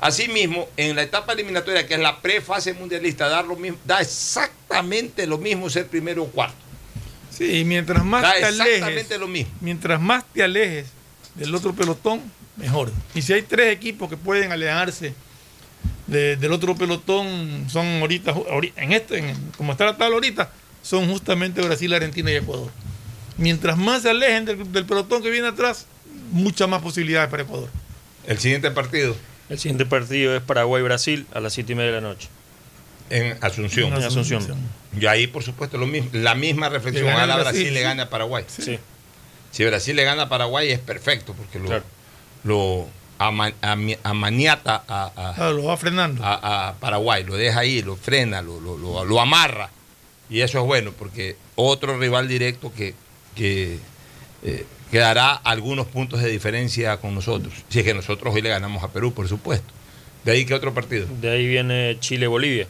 Speaker 1: Asimismo, en la etapa eliminatoria, que es la prefase mundialista, da, lo mismo, da exactamente lo mismo ser primero o cuarto.
Speaker 2: Sí, y mientras más
Speaker 1: Da
Speaker 2: te
Speaker 1: exactamente
Speaker 2: alejes,
Speaker 1: lo mismo.
Speaker 2: mientras más te alejes del otro pelotón, mejor. Y si hay tres equipos que pueden alejarse de- del otro pelotón, son ahorita, ahori- en este, en- como está la tabla ahorita, son justamente Brasil, Argentina y Ecuador. Mientras más se alejen del, del pelotón que viene atrás, muchas más posibilidades para Ecuador.
Speaker 1: El siguiente partido.
Speaker 15: El siguiente partido es Paraguay-Brasil a las 7 y media de la noche.
Speaker 1: En Asunción.
Speaker 15: En Asunción.
Speaker 1: Y ahí, por supuesto, lo mismo, la misma reflexión. Ojalá
Speaker 15: Brasil,
Speaker 1: Brasil, le gane a Paraguay.
Speaker 15: Sí.
Speaker 1: Si Brasil le gana a Paraguay es perfecto, porque lo, lo amaniata a, a-
Speaker 2: Ah, lo va frenando.
Speaker 1: a- a Paraguay, lo deja ahí, lo frena, lo, lo- lo- lo amarra. Y eso es bueno, porque otro rival directo que, que eh, quedará algunos puntos de diferencia con nosotros. Si es que nosotros hoy le ganamos a Perú, por supuesto. De ahí que otro partido.
Speaker 15: De ahí viene Chile-Bolivia.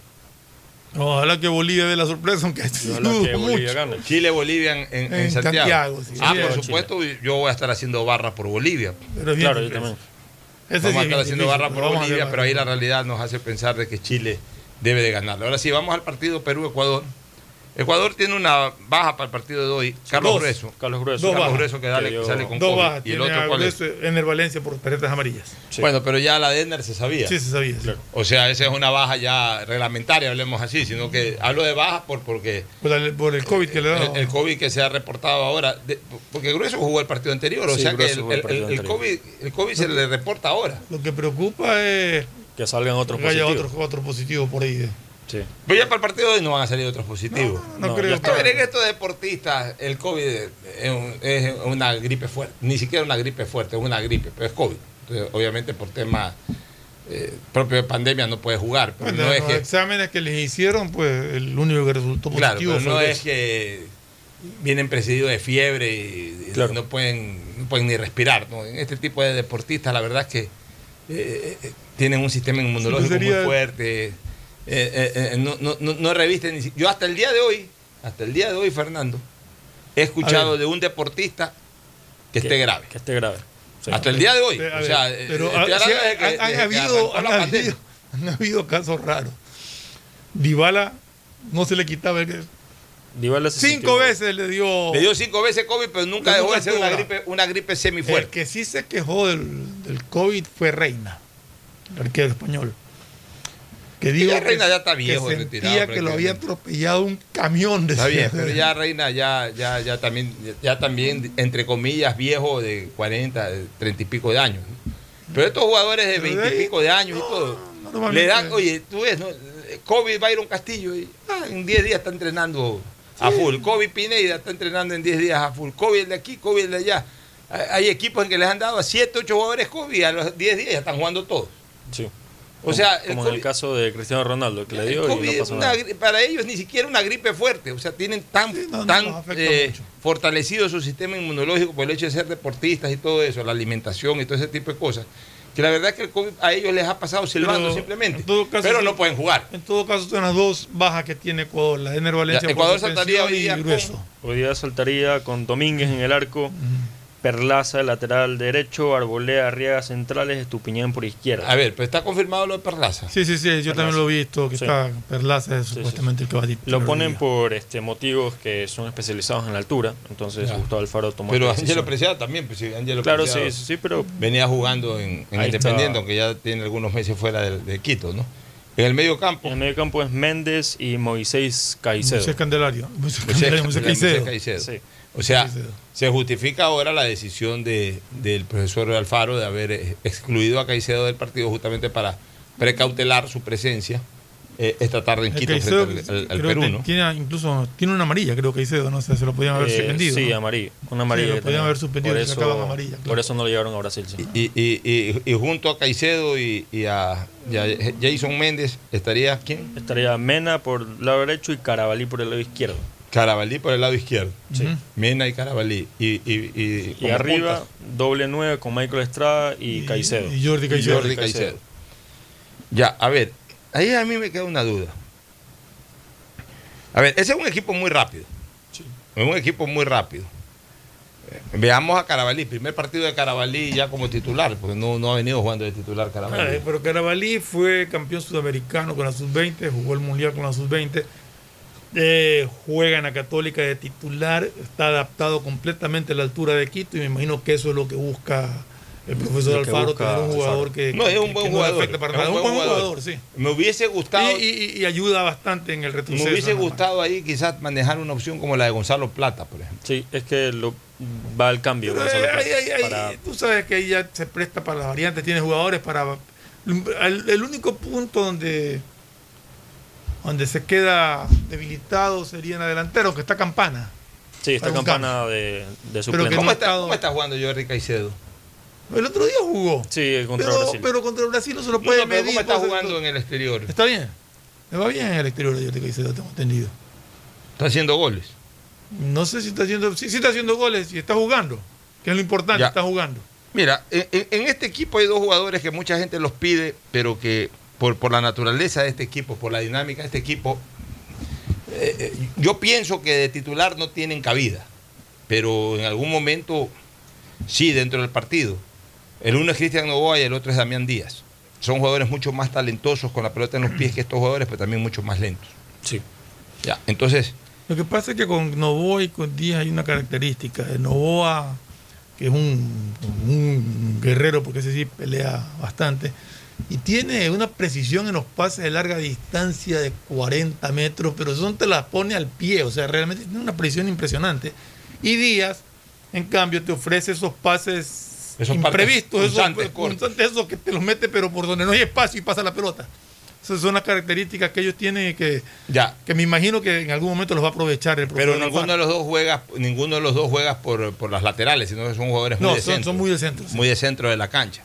Speaker 2: Ojalá que Bolivia dé la sorpresa, aunque
Speaker 15: Ojalá que Bolivia
Speaker 2: mucho.
Speaker 15: gane.
Speaker 1: Chile-Bolivia en, en- en
Speaker 2: En
Speaker 1: Santiago.
Speaker 2: Santiago, sí.
Speaker 1: Ah,
Speaker 2: Sí,
Speaker 1: por
Speaker 2: Chile.
Speaker 1: supuesto, yo voy a estar haciendo barra por Bolivia.
Speaker 2: Pero es bien
Speaker 15: Claro, yo también.
Speaker 2: Ese
Speaker 1: vamos
Speaker 2: sí
Speaker 1: a
Speaker 2: es
Speaker 1: estar haciendo
Speaker 2: difícil,
Speaker 1: barra por Bolivia, pero ahí la realidad nos hace pensar de que Chile debe de ganarlo. Ahora sí, vamos al partido Perú-Ecuador. Ecuador tiene una baja para el partido de hoy. Carlos
Speaker 2: Dos.
Speaker 1: Grueso.
Speaker 15: Carlos Grueso.
Speaker 2: Dos
Speaker 1: Carlos
Speaker 2: bajas.
Speaker 1: Grueso que, dale-
Speaker 15: Que
Speaker 1: sale con
Speaker 2: Dos
Speaker 1: COVID.
Speaker 2: bajas.
Speaker 1: ¿Y el
Speaker 2: tiene
Speaker 1: otro cuál es?
Speaker 2: Ener Valencia por tarjetas amarillas.
Speaker 1: Bueno, pero ya la de Enner se sabía.
Speaker 2: Sí, se sabía. sí.
Speaker 1: O sea, esa es una baja ya reglamentaria, hablemos así, sino que hablo de bajas por, porque
Speaker 2: Por, el COVID que le da.
Speaker 1: el, el COVID que se ha reportado ahora, de- porque Grueso jugó el partido anterior, o
Speaker 15: Sí,
Speaker 1: sea que el. COVID, el COVID se le reporta ahora.
Speaker 2: Lo que preocupa es
Speaker 15: Que salgan otros
Speaker 2: que haya
Speaker 15: positivos.
Speaker 2: otro, otro positivo por ahí.
Speaker 15: Sí.
Speaker 1: Pero ya para el partido de hoy no van a salir otros positivos.
Speaker 2: No,
Speaker 15: No,
Speaker 2: creo
Speaker 15: ya
Speaker 2: que.
Speaker 1: A ver, en estos deportistas, el COVID es, un- es una gripe fuerte. Ni siquiera una gripe fuerte, es una gripe, pero es COVID. Entonces, obviamente, por tema eh, propio de pandemia no puede jugar. Pero
Speaker 2: Bueno,
Speaker 1: no es
Speaker 2: los
Speaker 1: que,
Speaker 2: exámenes que les hicieron, pues el único que resultó
Speaker 1: claro,
Speaker 2: positivo
Speaker 1: pero
Speaker 2: fue
Speaker 1: no es que vienen precedidos de fiebre y, y
Speaker 15: Claro.
Speaker 1: no, pueden, no pueden ni respirar. ¿no? En este tipo de deportistas, la verdad es que eh, eh, tienen un sistema inmunológico
Speaker 2: Sí, sería-
Speaker 1: muy fuerte. Eh, eh, eh, no, no, revisten ni Yo hasta el día de hoy, hasta el día de hoy, Fernando, he escuchado de un deportista que
Speaker 15: Que-
Speaker 1: esté grave.
Speaker 15: Que esté grave. Sí.
Speaker 1: Hasta el día de hoy. O sea,
Speaker 2: pero han, habido,
Speaker 1: arrancó
Speaker 2: han,
Speaker 1: la pandemia.
Speaker 2: habido, han habido casos raros. Dybala no se le quitaba el,
Speaker 15: Dybala se
Speaker 2: Cinco veces le dio.
Speaker 1: Le dio cinco veces COVID, pero nunca
Speaker 2: Pero
Speaker 1: dejó
Speaker 2: nunca
Speaker 1: de ser una gripe, una gripe
Speaker 2: El
Speaker 1: semifuerte.
Speaker 2: que sí se quejó del, del COVID fue Reina, el arquero español. Que digo
Speaker 1: ya
Speaker 2: que-
Speaker 1: Reina ya está
Speaker 2: que
Speaker 1: viejo,
Speaker 2: sentía
Speaker 1: retirado
Speaker 2: que lo había atropellado un camión.
Speaker 1: Está
Speaker 2: decía.
Speaker 1: bien, pero ya Reina ya, ya, ya también, ya también, entre comillas, viejo de 40, de 30 y pico de años. ¿no? Pero estos jugadores de 20 y pico de años y todo, le dan, oye, tú ves, ¿no? COVID Byron Castillo, y, ah, en 10 días está entrenando a full. COVID Pineda está entrenando en 10 días a full. COVID el de aquí, COVID el de allá. Hay- equipos en que les han dado a 7, 8 jugadores COVID y a los 10 días ya están jugando todos.
Speaker 15: Sí.
Speaker 1: O sea, el
Speaker 15: como en el caso de Cristiano Ronaldo, que le
Speaker 1: el
Speaker 15: dio y
Speaker 1: COVID
Speaker 15: no
Speaker 1: es
Speaker 15: pasó
Speaker 1: una
Speaker 15: nada.
Speaker 1: gri- para ellos ni siquiera una gripe fuerte, o sea, tienen tan,
Speaker 2: no,
Speaker 1: tan
Speaker 2: no,
Speaker 1: eh, fortalecido su sistema inmunológico por el hecho de ser deportistas y todo eso, la alimentación y todo ese tipo de cosas, que la verdad es que el COVID a ellos les ha pasado silbando
Speaker 2: Pero,
Speaker 1: simplemente,
Speaker 2: caso,
Speaker 1: pero no pueden jugar.
Speaker 2: En todo caso, son las dos bajas que tiene Ecuador: la de
Speaker 1: Ecuador saltaría hoy
Speaker 2: y
Speaker 1: día con-.
Speaker 15: Hoy día saltaría con Domínguez en el arco, Perlaza lateral derecho, Arbolea, Arriaga centrales, Estupiñán por izquierda.
Speaker 1: A ver, pero está confirmado lo de Perlaza.
Speaker 2: Sí, sí, sí, yo también lo he visto, que
Speaker 15: Sí.
Speaker 2: está Perlaza, es supuestamente el que va a titular
Speaker 15: Lo ponen por este motivos que son especializados en la altura, entonces
Speaker 1: Ya.
Speaker 15: Gustavo Alfaro tomó
Speaker 1: Pero. Angelo Preciado también, pues sí, Angelo
Speaker 15: Claro,
Speaker 1: Preciado
Speaker 15: sí, sí, pero
Speaker 1: venía jugando en, Independiente,
Speaker 15: está.
Speaker 1: aunque ya tiene algunos meses fuera de, de Quito, ¿no? En el medio campo,
Speaker 15: en el medio campo es Méndez y Moisés Caicedo.
Speaker 2: Moisés Candelario. Moisés
Speaker 1: Moisés-
Speaker 2: Candelario, Moisés
Speaker 1: Moisés
Speaker 2: Caicedo.
Speaker 1: Caicedo.
Speaker 15: Sí.
Speaker 1: O sea,
Speaker 2: Caicedo.
Speaker 1: se justifica ahora la decisión de, del profesor Alfaro de haber eh, excluido a Caicedo del partido justamente para precautelar su presencia eh, esta tarde en
Speaker 2: El
Speaker 1: Quito
Speaker 2: Caicedo,
Speaker 1: frente al, al- al
Speaker 2: creo
Speaker 1: Perú,
Speaker 2: que
Speaker 1: ¿no?
Speaker 2: tiene incluso tiene una amarilla, creo que Caicedo, no sé, se lo podían haber
Speaker 15: Eh,
Speaker 2: suspendido.
Speaker 15: Sí,
Speaker 2: ¿no?
Speaker 15: amarillo. Una amarilla.
Speaker 2: Sí, lo podían haber suspendido
Speaker 15: Por eso,
Speaker 2: amarilla, claro.
Speaker 15: por eso no lo llevaron a Brasil. sí.
Speaker 1: Y, y- y- y junto a Caicedo y, y a, y a Jason Méndez estaría ¿quién?
Speaker 15: Estaría Mena por el lado derecho y Carabalí por el lado izquierdo.
Speaker 1: Carabalí por el lado izquierdo.
Speaker 15: Sí.
Speaker 1: Mena y Carabalí. Y, y, y,
Speaker 15: Y
Speaker 1: como
Speaker 15: arriba,
Speaker 1: puntas,
Speaker 15: doble nueve con Michael Estrada y, Caicedo.
Speaker 2: y Jordi Caicedo.
Speaker 1: Jordi Caicedo. Ya, a ver, ahí a mí me queda una duda. A ver, ese es un equipo muy rápido. Es un equipo muy rápido. Veamos a Carabalí, primer partido de Carabalí ya como titular, porque no, no ha venido jugando de titular Carabalí.
Speaker 2: pero Carabalí fue campeón sudamericano con la sub-20, jugó el mundial con la sub-20, eh, juega en la Católica de titular, está adaptado completamente a la altura de Quito y me imagino que eso es lo que busca el profesor Alfaro,
Speaker 15: busca
Speaker 2: tener un jugador
Speaker 15: Alfaro.
Speaker 2: que,
Speaker 1: No, es un buen
Speaker 2: no
Speaker 1: jugador.
Speaker 2: para
Speaker 1: es
Speaker 2: nada.
Speaker 1: un buen
Speaker 2: buen
Speaker 1: jugador.
Speaker 2: jugador, sí.
Speaker 1: Me hubiese gustado,
Speaker 2: Y, y- y ayuda bastante en el retroceso.
Speaker 1: me hubiese gustado ahí quizás manejar una opción como la de Gonzalo Plata, por ejemplo.
Speaker 15: Sí, es que lo, va al cambio.
Speaker 2: Pero,
Speaker 15: Gonzalo
Speaker 2: eh,
Speaker 15: Plata,
Speaker 2: ahí- ahí- ahí,
Speaker 15: para-
Speaker 2: Tú sabes que ahí ya se presta para las variantes, tiene jugadores para... El, el único punto donde, donde se queda debilitado sería en la delantera, que está Campana.
Speaker 15: sí,
Speaker 2: un
Speaker 15: campana de, de
Speaker 2: que
Speaker 1: ¿Cómo
Speaker 2: no
Speaker 1: está, cómo está jugando Jordi Caicedo?
Speaker 2: El otro día jugó.
Speaker 15: Sí, contra
Speaker 2: Pero,
Speaker 15: Brasil.
Speaker 2: pero contra Brasil no se lo puede
Speaker 1: no,
Speaker 2: medir.
Speaker 1: ¿Cómo está jugando en el exterior?
Speaker 2: Está bien. Le va bien en el exterior de Jordi Caicedo, tengo entendido.
Speaker 1: Está haciendo goles.
Speaker 2: No sé si está haciendo... Sí, sí está haciendo goles y está jugando. Que es lo importante,
Speaker 1: Ya.
Speaker 2: está jugando.
Speaker 1: Mira, en este equipo hay dos jugadores que mucha gente los pide, pero que por, por la naturaleza de este equipo, por la dinámica de este equipo, eh, eh, yo pienso que de titular no tienen cabida, pero en algún momento sí dentro del partido. El uno es Cristian Novoa y el otro es Damián Díaz. Son jugadores mucho más talentosos con la pelota en los pies que estos jugadores, pero también mucho más lentos.
Speaker 15: Sí.
Speaker 1: Ya, entonces,
Speaker 2: Lo que pasa es que con Novoa y con Díaz hay una característica. De Novoa, que es un, un guerrero, porque ese sí pelea bastante, y tiene una precisión en los pases de larga distancia de 40 metros, pero son te las pone al pie, o sea, realmente tiene una precisión impresionante. Y Díaz, en cambio, te ofrece esos pases
Speaker 1: Esos
Speaker 2: imprevistos, esos, que te los mete, pero por donde no hay espacio y pasa la pelota. Esas son las características que ellos tienen y que,
Speaker 1: ya,
Speaker 2: que me imagino que en algún momento los va a aprovechar el
Speaker 1: pero ninguno
Speaker 2: Alfaro.
Speaker 1: de los dos juega, ninguno de los dos juega por, por las laterales, sino que son jugadores muy
Speaker 2: No,
Speaker 1: de
Speaker 2: son,
Speaker 1: centro.
Speaker 2: son muy de centro. sí.
Speaker 1: muy de centro de la cancha.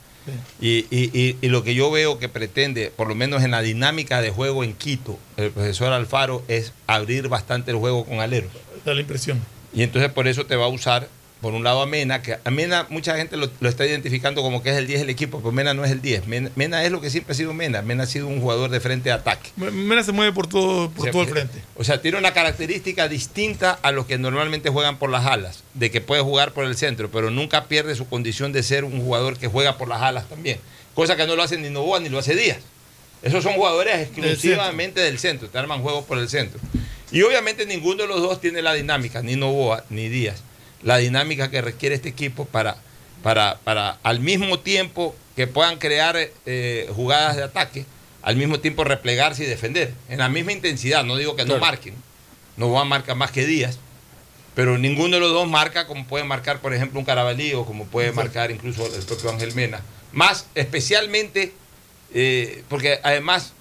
Speaker 2: Sí.
Speaker 1: Y, y- y- y lo que yo veo que pretende, por lo menos en la dinámica de juego en Quito, el profesor Alfaro, es abrir bastante el juego con aleros.
Speaker 2: Da la impresión.
Speaker 1: Y entonces por eso te va a usar, por un lado, a Mena, que a Mena mucha gente lo, lo está identificando como que es el 10 del equipo, pero Mena no es el 10. Mena, Mena es lo que siempre ha sido Mena. Mena ha sido un jugador de frente de ataque.
Speaker 2: Mena se mueve por todo, por
Speaker 1: O sea,
Speaker 2: todo el frente.
Speaker 1: O sea, tiene una característica distinta a los que normalmente juegan por las alas, de que puede jugar por el centro, pero nunca pierde su condición de ser un jugador que juega por las alas también. Cosa que no lo hace ni Novoa ni lo hace Díaz. Esos son jugadores exclusivamente del centro, te arman juegos por el centro. Y obviamente ninguno de los dos tiene la dinámica, ni Novoa ni Díaz, la dinámica que requiere este equipo para, para, para al mismo tiempo que puedan crear eh, jugadas de ataque, al mismo tiempo replegarse y defender. En la misma intensidad, no digo que no marquen. Novoa marca más que Díaz, pero ninguno de los dos marca como puede marcar, por ejemplo, un Carabalí o como puede marcar incluso el propio Ángel Mena. Más especialmente, eh, porque además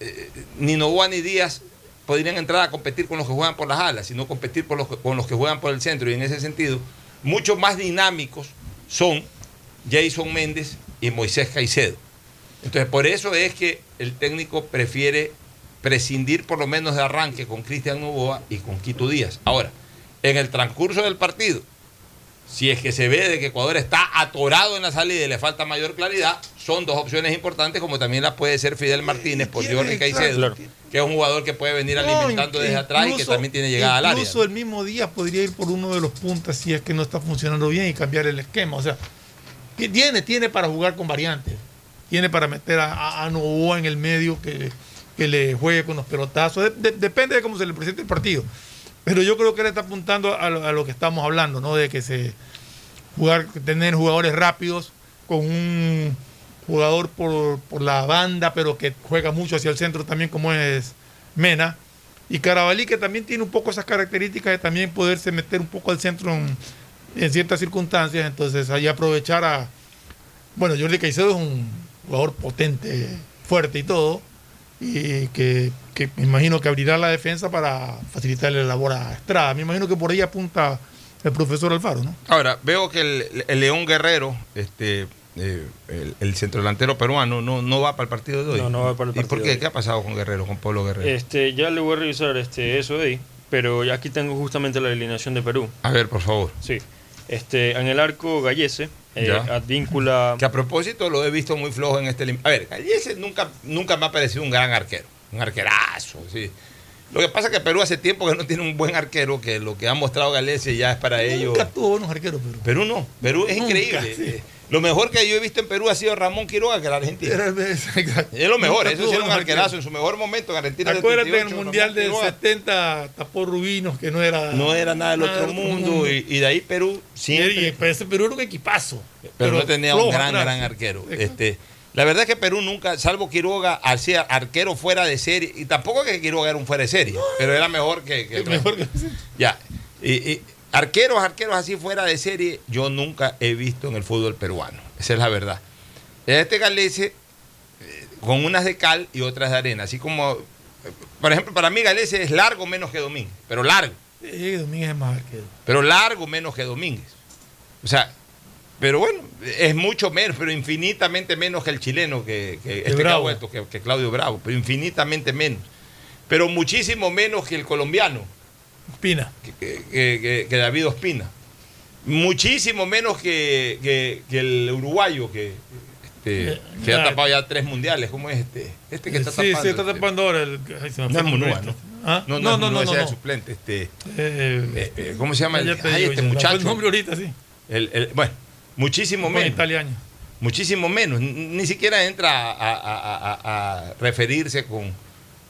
Speaker 1: eh, ni Novoa ni Díaz podrían entrar a competir con los que juegan por las alas, sino competir los con los que juegan por el centro. Y en ese sentido, mucho más dinámicos son Jason Méndez y Moisés Caicedo. Entonces, por eso es que el técnico prefiere prescindir por lo menos de arranque con Cristian Novoa y con Quito Díaz. Ahora, en el transcurso del partido, si es que se ve de que Ecuador está atorado en la salida y le falta mayor claridad, son dos opciones importantes, como también la puede ser Fidel Martínez por Jorge Caicedo, que es un jugador que puede venir alimentando desde atrás y que también tiene llegada al área.
Speaker 2: Incluso el mismo día podría ir por uno de los puntas si es que no está funcionando bien y cambiar el esquema. O sea, ti- tiene, tiene para jugar con variantes. Tiene para meter a, a, a Novoa en el medio que, que le juegue con los pelotazos. De- de- depende de cómo se le presente el partido. Pero yo creo que él está apuntando a lo, a lo que estamos hablando, ¿no? De que se jugar, tener jugadores rápidos con un jugador por, por la banda, pero que juega mucho hacia el centro también, como es Mena. Y Carabalí, que también tiene un poco esas características de también poderse meter un poco al centro en, ciertas circunstancias. Entonces, ahí aprovechar a. Bueno, Jordi Caicedo es un jugador potente, fuerte y todo. Y que, que me imagino que abrirá la defensa para facilitarle la labor a Estrada. Me imagino que por ahí apunta el profesor Alfaro, ¿no?
Speaker 1: Ahora, veo que el, el León Guerrero, este, eh, el, el centrodelantero peruano, no, no va para el partido de hoy.
Speaker 15: No, no va para el
Speaker 1: ¿Y por
Speaker 15: partido
Speaker 1: qué?
Speaker 15: de hoy.
Speaker 1: ¿Qué ha pasado con Guerrero, con Pablo Guerrero?
Speaker 15: Este, ya le voy a revisar este, eso de ahí, pero aquí tengo justamente la alineación de Perú.
Speaker 1: A ver, por favor.
Speaker 15: Sí. Este, en el arco Gallese, eh. Advíncula.
Speaker 1: Que a propósito lo he visto muy flojo en este... A ver, Gallese nunca, nunca me ha parecido un gran arquero. Un arquerazo, sí. Lo que pasa es que Perú hace tiempo que no tiene un buen arquero, que lo que ha mostrado Gallese ya es para ellos...
Speaker 2: Nunca tuvo buenos arqueros, pero.
Speaker 1: Perú no, Perú es
Speaker 2: Nunca,
Speaker 1: increíble.
Speaker 2: sí.
Speaker 1: Lo mejor que yo he visto en Perú ha sido Ramón Quiroga, que era argentino. Es lo mejor, eso era un arquerazo en su mejor momento en Argentina. del
Speaker 2: Acuérdate
Speaker 1: 38,
Speaker 2: del Mundial
Speaker 1: Ramón
Speaker 2: del
Speaker 1: Quiroga.
Speaker 2: 70 tapó Rubinos, que no era.
Speaker 1: No era nada del otro mundo y, y de ahí Perú siempre.
Speaker 2: Y, pues, ese Perú era un equipazo.
Speaker 1: pero, no tenía un gran, gran arquero. Este, la verdad es que Perú nunca, salvo Quiroga, hacía arquero fuera de serie. Y tampoco que Quiroga era un fuera de serie, pero era mejor que, que el
Speaker 2: Mejor que-
Speaker 1: Ya. Y, y arqueros, arqueros así fuera de serie, yo nunca he visto en el fútbol peruano. Esa es la verdad. Este Galese, eh, con unas de cal y otras de arena. Así como, eh, por ejemplo, para mí Galese es largo menos que Domínguez, pero largo.
Speaker 2: Sí, Domínguez es más arquero.
Speaker 1: pero largo menos que Domínguez. O sea, pero bueno, es mucho menos, pero infinitamente menos que el chileno, que, que este
Speaker 2: Bravo.
Speaker 1: que Claudio Bravo, pero infinitamente menos. Pero muchísimo menos que el colombiano,
Speaker 2: Pina.
Speaker 1: que, que- que- David Ospina. Muchísimo menos que, que- el uruguayo, que, este,
Speaker 2: Eh,
Speaker 1: que ha
Speaker 2: ya.
Speaker 1: tapado ya tres mundiales. ¿Cómo es este? Este que está
Speaker 2: sí,
Speaker 1: tapando.
Speaker 2: sí, está
Speaker 1: este.
Speaker 2: tapando ahora el. ay, se me
Speaker 1: No es Munúa,
Speaker 2: este.
Speaker 1: ¿no?
Speaker 2: ¿Ah?
Speaker 1: No,
Speaker 2: no,
Speaker 1: no,
Speaker 2: no, no, no.
Speaker 1: el suplente. Este,
Speaker 2: Eh,
Speaker 1: eh, eh, ¿Cómo se llama? el- ay,
Speaker 2: digo,
Speaker 1: este
Speaker 2: me fue
Speaker 1: muchacho.
Speaker 2: El nombre ahorita, sí.
Speaker 1: El- el- bueno, muchísimo menos.
Speaker 2: italiano.
Speaker 1: Muchísimo menos. Ni siquiera entra a- a- a- a referirse con,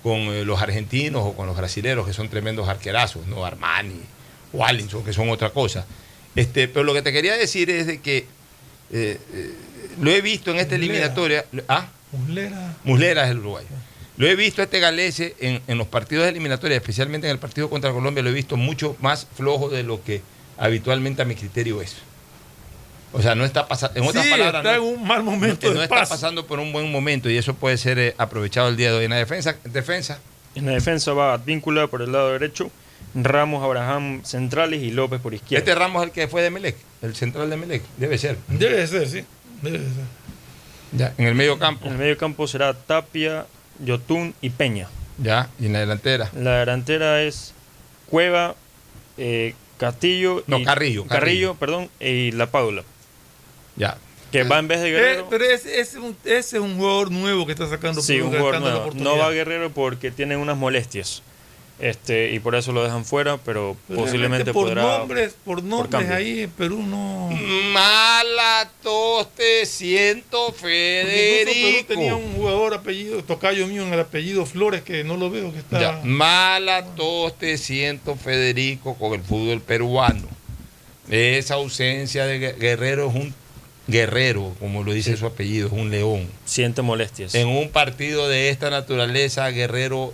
Speaker 1: con eh, los argentinos o con los brasileños, que son tremendos arquerazos, ¿no? Armani, Wallinson, que son otra cosa. Este, pero lo que te quería decir es de que eh, eh, lo he visto en esta
Speaker 2: Muslera.
Speaker 1: eliminatoria. ¿Ah?
Speaker 2: Muslera.
Speaker 1: Muslera es el uruguayo. Lo he visto a este Galese en, en los partidos de eliminatoria, especialmente en el partido contra Colombia, lo he visto mucho más flojo de lo que habitualmente a mi criterio es. O sea, no está pasando, en otras
Speaker 2: Sí,
Speaker 1: palabras,
Speaker 2: está
Speaker 1: no,
Speaker 2: en un mal momento
Speaker 1: no- no está pasando por un buen momento y eso puede ser eh, aprovechado el día de hoy en la defensa. defensa
Speaker 15: En la defensa va Advíncula por el lado derecho, Ramos, Abraham centrales y López por izquierda.
Speaker 1: Este Ramos es el que fue de Melec, el central de Melec, debe ser.
Speaker 2: Debe ser, sí. Debe ser.
Speaker 1: Ya, en el medio campo.
Speaker 15: En el medio campo será Tapia, Yotun y Peña.
Speaker 1: Ya, y en la delantera.
Speaker 15: La delantera es Cueva, eh, Castillo
Speaker 1: No,
Speaker 15: y
Speaker 1: Carrillo, Carrillo.
Speaker 15: perdón, y La Paula.
Speaker 1: Ya.
Speaker 15: Que va en vez de
Speaker 2: Eh,
Speaker 15: Guerrero.
Speaker 2: pero ese, ese es un, ese es un jugador nuevo que está sacando
Speaker 15: Sí, un jugador nuevo. No va Guerrero porque tiene unas molestias. Este, y por eso lo dejan fuera, pero
Speaker 2: Pero
Speaker 15: posiblemente
Speaker 2: por
Speaker 15: podrá.
Speaker 2: nombres, por nombres
Speaker 15: cambio.
Speaker 2: ahí en Perú no.
Speaker 1: Mala te siento,
Speaker 2: incluso Perú
Speaker 1: Federico.
Speaker 2: tenía un jugador apellido, tocayo mío en el apellido Flores, que no lo veo que está.
Speaker 1: Ya, mala tos te siento, Federico, con el fútbol peruano. Esa ausencia de Gue- Guerrero es un guerrero, como lo dice su apellido, es un león.
Speaker 15: Siente molestias.
Speaker 1: En un partido de esta naturaleza, Guerrero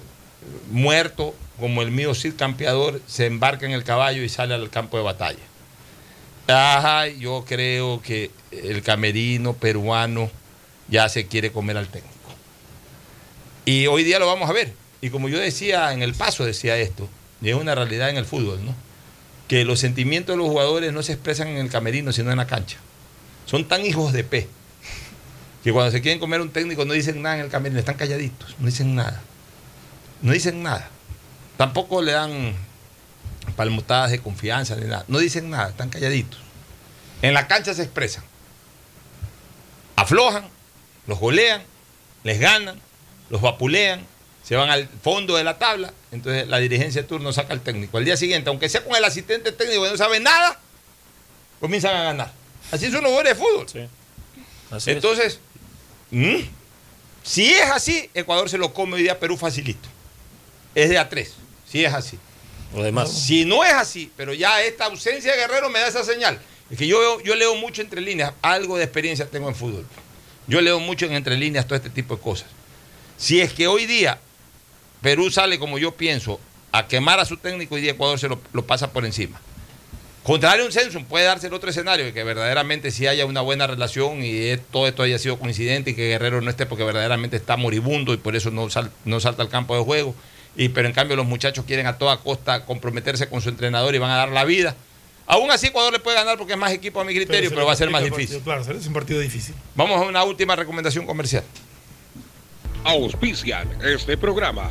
Speaker 1: muerto, como el mío Cid Campeador, se embarca en el caballo y sale al campo de batalla. Ajá, yo creo que el camerino peruano ya se quiere comer al técnico. Y hoy día lo vamos a ver. Y como yo decía en el paso, decía esto, y es una realidad en el fútbol, ¿no? Que los sentimientos de los jugadores no se expresan en el camerino, sino en la cancha. Son tan hijos de P que cuando se quieren comer un técnico no dicen nada en el camerino, están calladitos, no dicen nada. No dicen nada. Tampoco le dan palmotadas de confianza ni nada. No dicen nada, están calladitos. En la cancha se expresan. Aflojan, los golean, les ganan, los vapulean, se van al fondo de la tabla. Entonces la dirigencia de turno saca al técnico. Al día siguiente, aunque sea con el asistente técnico que no sabe nada, comienzan a ganar. Así son los jugadores de fútbol.
Speaker 15: Así es.
Speaker 1: Entonces, si es así, Ecuador se lo come hoy día a Perú facilito. Es de a tres, si es así.
Speaker 15: O demás.
Speaker 1: Si no es así, pero ya esta ausencia de Guerrero me da esa señal. Es que yo, yo leo mucho entre líneas, algo de experiencia tengo en fútbol. Yo leo mucho en entre líneas todo este tipo de cosas. Si es que hoy día Perú sale, como yo pienso, a quemar a su técnico, hoy día Ecuador se lo, lo pasa por encima. Contrario a un censo, puede darse el otro escenario, de que verdaderamente sí haya una buena relación y es- todo esto haya sido coincidente y que Guerrero no esté porque verdaderamente está moribundo y por eso no, sal- no salta al campo de juego. Y, pero en cambio los muchachos quieren a toda costa comprometerse con su entrenador y van a dar la vida. Aún así Ecuador le puede ganar porque es más equipo a mi criterio, pero, va a ser más difícil.
Speaker 2: partido, Claro, es un partido difícil.
Speaker 1: Vamos a una última recomendación comercial.
Speaker 17: Auspician este programa.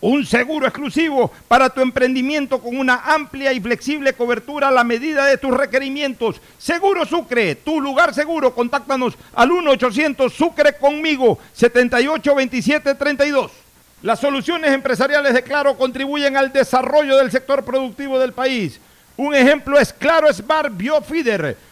Speaker 14: un seguro exclusivo para tu emprendimiento con una amplia y flexible cobertura a la medida de tus requerimientos. Seguro Sucre, tu lugar seguro. Contáctanos al 1-800 Sucre conmigo, 782732. Las soluciones empresariales de Claro contribuyen al desarrollo del sector productivo del país. Un ejemplo es Claro Smart Biofeeder,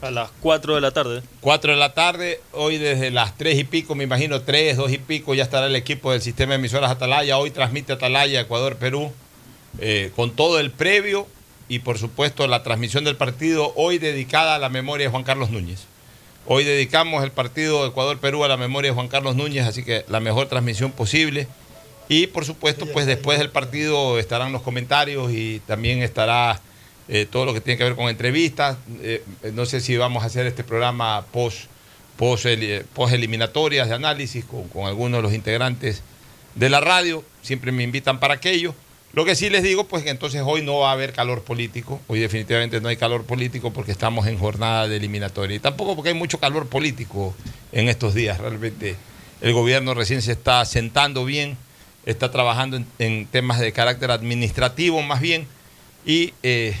Speaker 15: A las 4 de la tarde.
Speaker 1: 4 de la tarde, hoy desde las 3 y pico, me imagino 3, 2 y pico, ya estará el equipo del sistema de emisoras Atalaya. Hoy transmite Atalaya, Ecuador, Perú, eh, con todo el previo y por supuesto la transmisión del partido hoy dedicada a la memoria de Juan Carlos Núñez. Hoy dedicamos el partido Ecuador-Perú a la memoria de Juan Carlos Núñez, así que la mejor transmisión posible. Y por supuesto, pues después del partido estarán los comentarios y también estará eh, todo lo que tiene que ver con entrevistas. Eh, no sé si vamos a hacer este programa post, post, eli- post eliminatorias de análisis con, con algunos de los integrantes de la radio. Siempre me invitan para aquello. Lo que sí les digo, pues que entonces hoy no va a haber calor político. Hoy definitivamente no hay calor político porque estamos en jornada de eliminatoria. Y tampoco porque hay mucho calor político en estos días. Realmente el gobierno recién se está sentando bien, está trabajando en, temas de carácter administrativo más bien. Y eh,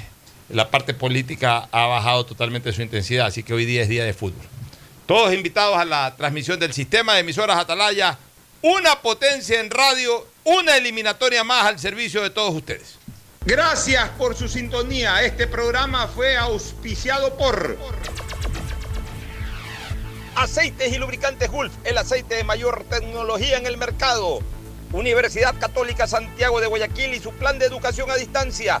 Speaker 1: la parte política ha bajado totalmente su intensidad. Así que hoy día es día de fútbol. Todos invitados a la transmisión del sistema de emisoras Atalaya. Una potencia en radio, una eliminatoria más al servicio de todos ustedes.
Speaker 13: Gracias por su sintonía. Este programa fue auspiciado por Aceites y Lubricantes Gulf, el aceite de mayor tecnología en el mercado. Universidad Católica Santiago de Guayaquil y su plan de educación a distancia,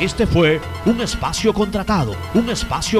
Speaker 6: Este fue un espacio contratado, un espacio